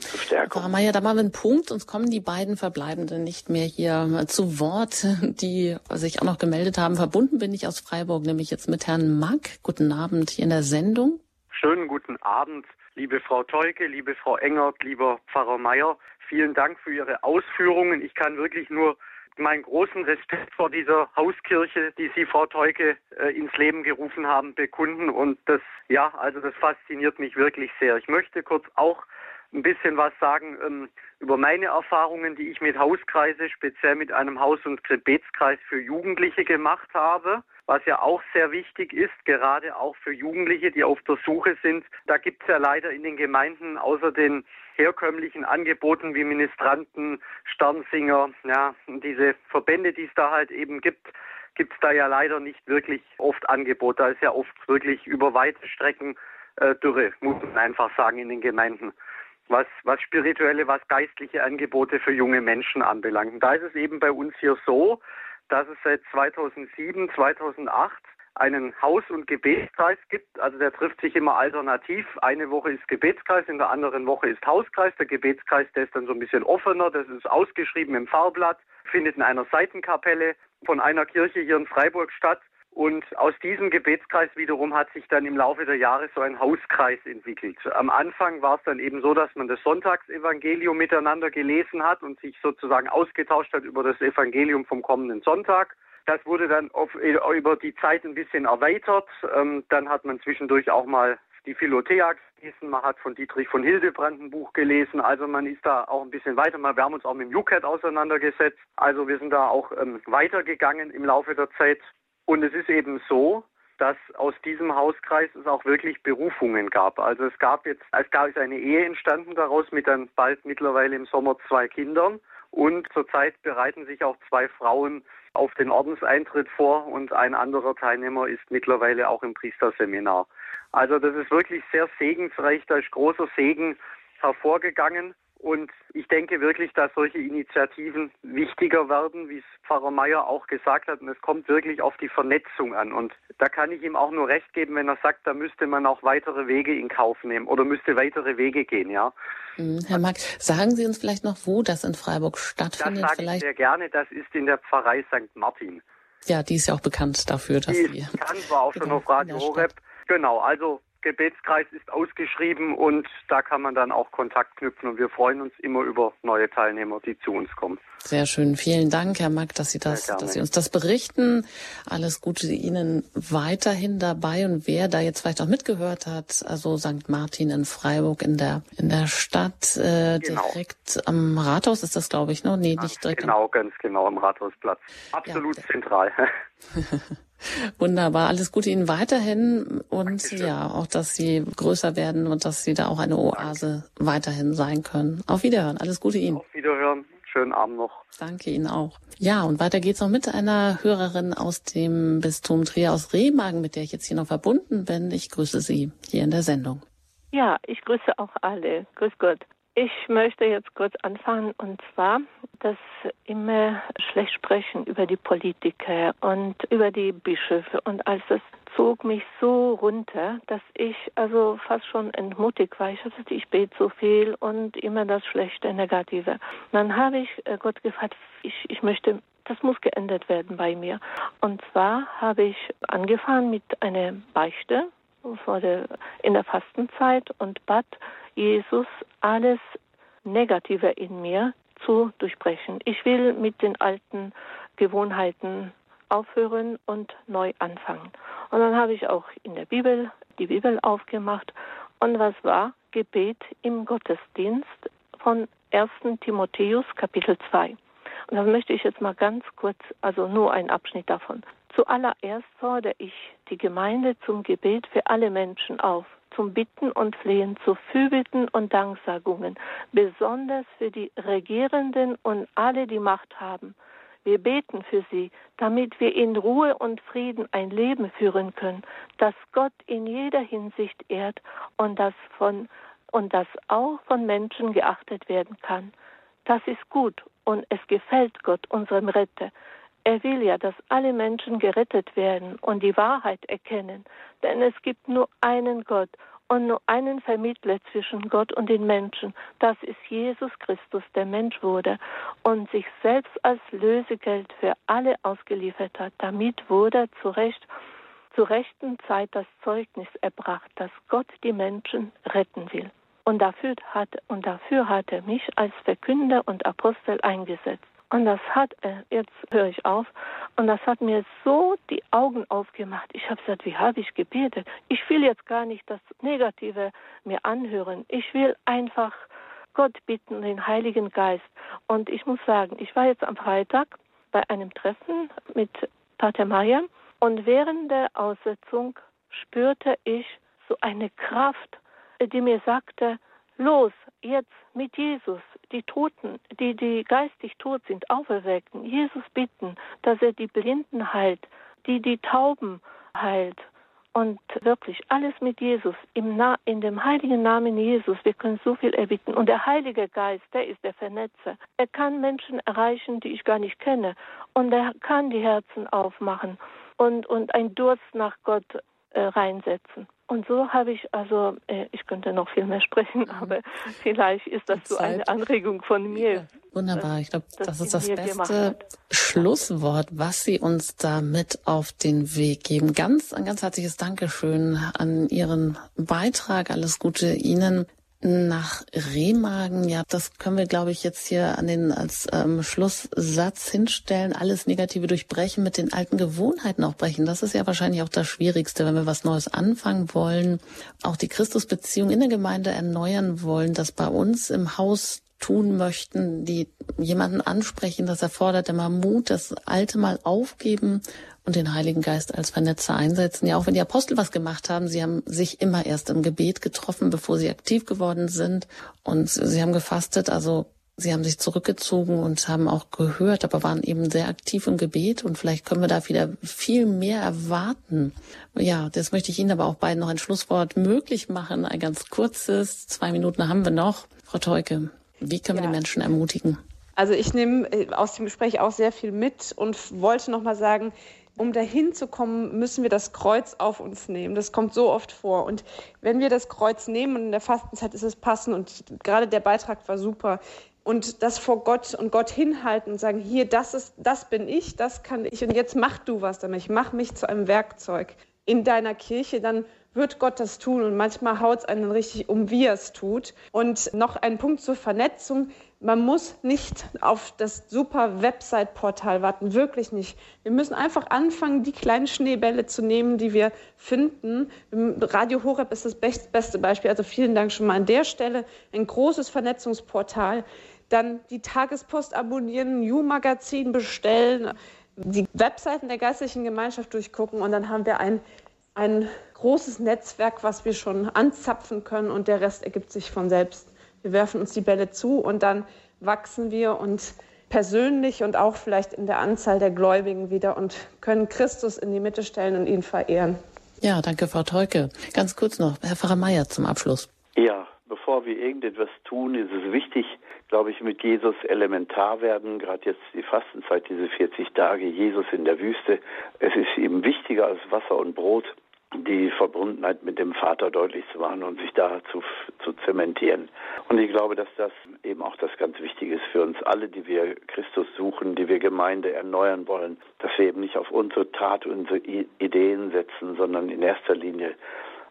Frau Meier, da machen wir einen Punkt, sonst kommen die beiden Verbleibenden nicht mehr hier zu Wort, die sich auch noch gemeldet haben. Verbunden bin ich aus Freiburg, nämlich jetzt mit Herrn Mack. Guten Abend hier in der Sendung. Schönen guten Abend, liebe Frau Teuke, liebe Frau Engert, lieber Pfarrer Meier. Vielen Dank für Ihre Ausführungen. Ich kann wirklich nur meinen großen Respekt vor dieser Hauskirche, die Sie, Frau Teuke, äh, ins Leben gerufen haben, bekunden. Und das, ja, also das fasziniert mich wirklich sehr. Ich möchte kurz auch ein bisschen was sagen ähm, über meine Erfahrungen, die ich mit Hauskreise, speziell mit einem Haus- und Gebetskreis für Jugendliche gemacht habe was ja auch sehr wichtig ist, gerade auch für Jugendliche, die auf der Suche sind. Da gibt es ja leider in den Gemeinden außer den herkömmlichen Angeboten wie Ministranten, Sternsinger, ja, diese Verbände, die es da halt eben gibt, gibt es da ja leider nicht wirklich oft Angebot. Da ist ja oft wirklich über weite Strecken äh, Dürre, muss man einfach sagen, in den Gemeinden. Was, was spirituelle, was geistliche Angebote für junge Menschen anbelangt. Und da ist es eben bei uns hier so, dass es seit 2007, 2008 einen Haus- und Gebetskreis gibt. Also der trifft sich immer alternativ. Eine Woche ist Gebetskreis, in der anderen Woche ist Hauskreis. Der Gebetskreis, der ist dann so ein bisschen offener. Das ist ausgeschrieben im Fahrblatt, findet in einer Seitenkapelle von einer Kirche hier in Freiburg statt. Und aus diesem Gebetskreis wiederum hat sich dann im Laufe der Jahre so ein Hauskreis entwickelt. Am Anfang war es dann eben so, dass man das Sonntagsevangelium miteinander gelesen hat und sich sozusagen ausgetauscht hat über das Evangelium vom kommenden Sonntag. Das wurde dann auf, über die Zeit ein bisschen erweitert. Ähm, dann hat man zwischendurch auch mal die Philothea gelesen, man hat von Dietrich von Hildebrand ein Buch gelesen, also man ist da auch ein bisschen weiter. Wir haben uns auch mit dem UCAT auseinandergesetzt, also wir sind da auch ähm, weitergegangen im Laufe der Zeit. Und es ist eben so, dass aus diesem Hauskreis es auch wirklich Berufungen gab. Also es gab jetzt, es gab ist eine Ehe entstanden daraus mit dann bald mittlerweile im Sommer zwei Kindern. Und zurzeit bereiten sich auch zwei Frauen auf den Ordenseintritt vor und ein anderer Teilnehmer ist mittlerweile auch im Priesterseminar. Also das ist wirklich sehr segensreich, da ist großer Segen hervorgegangen. Und ich denke wirklich, dass solche Initiativen wichtiger werden, wie es Pfarrer Meier auch gesagt hat. Und es kommt wirklich auf die Vernetzung an. Und da kann ich ihm auch nur recht geben, wenn er sagt, da müsste man auch weitere Wege in Kauf nehmen oder müsste weitere Wege gehen, ja. Mhm. Herr Mack, sagen Sie uns vielleicht noch, wo das in Freiburg stattfindet? Das sage vielleicht? ich sehr gerne. Das ist in der Pfarrei St. Martin. Ja, die ist ja auch bekannt dafür, dass die ist bekannt, war auch schon auf Radio Horeb. Genau, also Gebetskreis ist ausgeschrieben und da kann man dann auch Kontakt knüpfen und wir freuen uns immer über neue Teilnehmer, die zu uns kommen. Sehr schön. Vielen Dank, Herr Mack, dass Sie das, dass Sie uns das berichten. Alles Gute Ihnen weiterhin dabei und wer da jetzt vielleicht auch mitgehört hat, also St. Martin in Freiburg in der, in der Stadt, äh, genau. direkt am Rathaus ist das, glaube ich, noch? Nee, nicht direkt. Genau, ganz genau am Rathausplatz. Absolut ja, zentral. Wunderbar. Alles Gute Ihnen weiterhin und Dankeschön. ja, auch, dass Sie größer werden und dass Sie da auch eine Oase Danke. weiterhin sein können. Auf Wiederhören. Alles Gute Ihnen. Auf Wiederhören. Schönen Abend noch. Danke Ihnen auch. Ja, und weiter geht's noch mit einer Hörerin aus dem Bistum Trier aus Remagen, mit der ich jetzt hier noch verbunden bin. Ich grüße Sie hier in der Sendung. Ja, ich grüße auch alle. Grüß Gott. Ich möchte jetzt kurz anfangen und zwar das immer schlecht sprechen über die Politiker und über die Bischöfe und alles das zog mich so runter, dass ich also fast schon entmutigt war. Ich hatte, ich bete so viel und immer das Schlechte, Negative. Dann habe ich äh, Gott gefragt, ich, ich möchte das muss geändert werden bei mir. Und zwar habe ich angefangen mit einer Beichte vor der, in der Fastenzeit und bat Jesus alles Negative in mir zu durchbrechen. Ich will mit den alten Gewohnheiten aufhören und neu anfangen. Und dann habe ich auch in der Bibel die Bibel aufgemacht. Und was war? Gebet im Gottesdienst von 1. Timotheus Kapitel 2. Und das möchte ich jetzt mal ganz kurz, also nur ein Abschnitt davon. Zuallererst fordere ich die Gemeinde zum Gebet für alle Menschen auf zum Bitten und Flehen, zu Fürbitten und Danksagungen, besonders für die Regierenden und alle, die Macht haben. Wir beten für sie, damit wir in Ruhe und Frieden ein Leben führen können, das Gott in jeder Hinsicht ehrt und das von und das auch von Menschen geachtet werden kann. Das ist gut und es gefällt Gott, unserem Retter. Er will ja, dass alle Menschen gerettet werden und die Wahrheit erkennen, denn es gibt nur einen Gott und nur einen Vermittler zwischen Gott und den Menschen. Das ist Jesus Christus, der Mensch wurde und sich selbst als Lösegeld für alle ausgeliefert hat. Damit wurde zu Recht zur rechten Zeit das Zeugnis erbracht, dass Gott die Menschen retten will. Und dafür hat, und dafür hat er mich als Verkünder und Apostel eingesetzt. Und das hat, äh, jetzt höre ich auf, und das hat mir so die Augen aufgemacht. Ich habe gesagt, wie habe ich gebetet? Ich will jetzt gar nicht das Negative mir anhören. Ich will einfach Gott bitten, den Heiligen Geist. Und ich muss sagen, ich war jetzt am Freitag bei einem Treffen mit Pater Meyer und während der Aussetzung spürte ich so eine Kraft, die mir sagte, los, jetzt mit Jesus, die Toten, die, die geistig tot sind, auferwecken, Jesus bitten, dass er die Blinden heilt, die die Tauben heilt. Und wirklich alles mit Jesus, im Na in dem heiligen Namen Jesus, wir können so viel erbitten. Und der Heilige Geist, der ist der Vernetzer. Er kann Menschen erreichen, die ich gar nicht kenne. Und er kann die Herzen aufmachen und, und ein Durst nach Gott äh, reinsetzen. Und so habe ich also, äh, ich könnte noch viel mehr sprechen, mhm. aber vielleicht ist das so eine Anregung von mir. Ja, wunderbar, ich glaube, das, das ist das beste Schlusswort, was Sie uns da mit auf den Weg geben. Ganz, ein ganz herzliches Dankeschön an Ihren Beitrag. Alles Gute Ihnen nach Remagen, ja, das können wir, glaube ich, jetzt hier an den als ähm, Schlusssatz hinstellen. Alles Negative durchbrechen, mit den alten Gewohnheiten auch brechen. Das ist ja wahrscheinlich auch das Schwierigste, wenn wir was Neues anfangen wollen, auch die Christusbeziehung in der Gemeinde erneuern wollen, das bei uns im Haus tun möchten, die jemanden ansprechen, das erfordert immer Mut, das Alte mal aufgeben und den Heiligen Geist als Vernetzer einsetzen. Ja, auch wenn die Apostel was gemacht haben, sie haben sich immer erst im Gebet getroffen, bevor sie aktiv geworden sind. Und sie haben gefastet, also sie haben sich zurückgezogen und haben auch gehört, aber waren eben sehr aktiv im Gebet. Und vielleicht können wir da wieder viel mehr erwarten. Ja, das möchte ich Ihnen aber auch beiden noch ein Schlusswort möglich machen. Ein ganz kurzes, zwei Minuten haben wir noch. Frau Teuke, wie können ja. wir die Menschen ermutigen? Also ich nehme äh, aus dem Gespräch auch sehr viel mit und wollte noch mal sagen, um dahin zu kommen, müssen wir das Kreuz auf uns nehmen. Das kommt so oft vor. Und wenn wir das Kreuz nehmen, und in der Fastenzeit ist es passend, und gerade der Beitrag war super, und das vor Gott und Gott hinhalten und sagen, hier, das ist, das bin ich, das kann ich, und jetzt mach du was damit. Ich mach mich zu einem Werkzeug in deiner Kirche, dann wird Gott das tun und manchmal haut es einen richtig um, wie er es tut. Und noch ein Punkt zur Vernetzung. Man muss nicht auf das super Website-Portal warten, wirklich nicht. Wir müssen einfach anfangen, die kleinen Schneebälle zu nehmen, die wir finden. Radio Horeb ist das beste Beispiel. Also vielen Dank schon mal an der Stelle. Ein großes Vernetzungsportal. Dann die Tagespost abonnieren, New-Magazin bestellen, die Webseiten der geistlichen Gemeinschaft durchgucken und dann haben wir ein, ein großes Netzwerk, was wir schon anzapfen können und der Rest ergibt sich von selbst. Wir werfen uns die Bälle zu und dann wachsen wir und persönlich und auch vielleicht in der Anzahl der Gläubigen wieder und können Christus in die Mitte stellen und ihn verehren. Ja, danke, Frau Teuke. Ganz kurz noch, Herr Pfarrer Meier zum Abschluss. Ja, bevor wir irgendetwas tun, ist es wichtig, glaube ich, mit Jesus elementar werden. Gerade jetzt die Fastenzeit, diese 40 Tage, Jesus in der Wüste. Es ist ihm wichtiger als Wasser und Brot, die Verbundenheit mit dem Vater deutlich zu machen und sich da zu, zu zementieren. Und ich glaube, dass das eben auch das ganz Wichtige ist für uns alle, die wir Christus suchen, die wir Gemeinde erneuern wollen, dass wir eben nicht auf unsere Tat, unsere Ideen setzen, sondern in erster Linie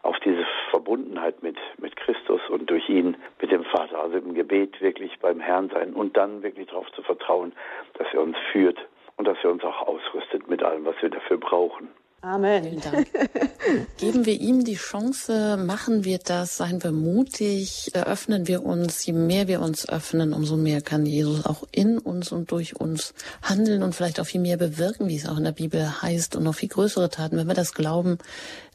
auf diese Verbundenheit mit, mit Christus und durch ihn mit dem Vater, also im Gebet wirklich beim Herrn sein und dann wirklich darauf zu vertrauen, dass er uns führt und dass er uns auch ausrüstet mit allem, was wir dafür brauchen. Amen. Geben wir ihm die Chance, machen wir das, seien wir mutig, öffnen wir uns. Je mehr wir uns öffnen, umso mehr kann Jesus auch in uns und durch uns handeln und vielleicht auch viel mehr bewirken, wie es auch in der Bibel heißt, und noch viel größere Taten. Wenn wir das glauben,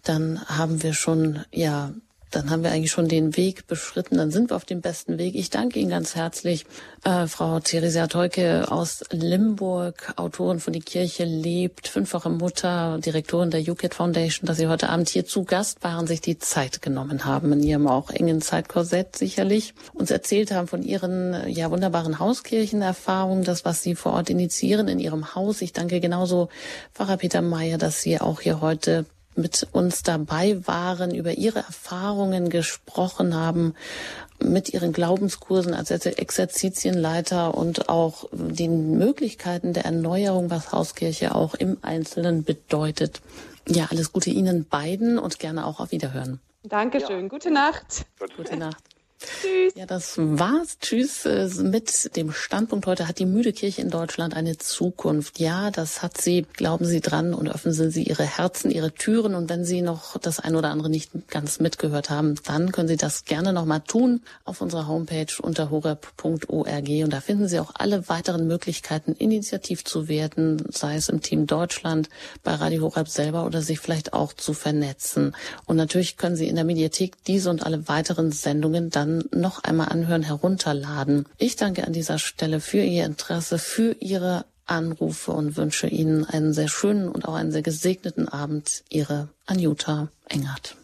dann haben wir schon, ja, dann haben wir eigentlich schon den Weg beschritten, dann sind wir auf dem besten Weg. Ich danke Ihnen ganz herzlich, äh, Frau Theresia Teuke aus Limburg, Autorin von Die Kirche lebt, fünffache Mutter, Direktorin der UKIT Foundation, dass Sie heute Abend hier zu Gast waren, sich die Zeit genommen haben, in Ihrem auch engen Zeitkorsett sicherlich, uns erzählt haben von Ihren ja wunderbaren Hauskirchenerfahrungen, das, was Sie vor Ort initiieren in Ihrem Haus. Ich danke genauso Pfarrer Peter Meyer, dass Sie auch hier heute mit uns dabei waren, über ihre Erfahrungen gesprochen haben, mit ihren Glaubenskursen als Exerzitienleiter und auch den Möglichkeiten der Erneuerung, was Hauskirche auch im Einzelnen bedeutet. Ja, alles Gute Ihnen beiden und gerne auch auf Wiederhören. Dankeschön. Ja. Gute Nacht. Gute Nacht. Tschüss. Ja, das war's. Tschüss äh, mit dem Standpunkt heute. Hat die müde Kirche in Deutschland eine Zukunft? Ja, das hat sie. Glauben Sie dran und öffnen Sie Ihre Herzen, Ihre Türen. Und wenn Sie noch das ein oder andere nicht ganz mitgehört haben, dann können Sie das gerne nochmal tun auf unserer Homepage unter horeb.org. Und da finden Sie auch alle weiteren Möglichkeiten, initiativ zu werden, sei es im Team Deutschland, bei Radio Horeb selber oder sich vielleicht auch zu vernetzen. Und natürlich können Sie in der Mediathek diese und alle weiteren Sendungen dann dann noch einmal anhören, herunterladen. Ich danke an dieser Stelle für Ihr Interesse, für Ihre Anrufe und wünsche Ihnen einen sehr schönen und auch einen sehr gesegneten Abend. Ihre Anjuta Engert.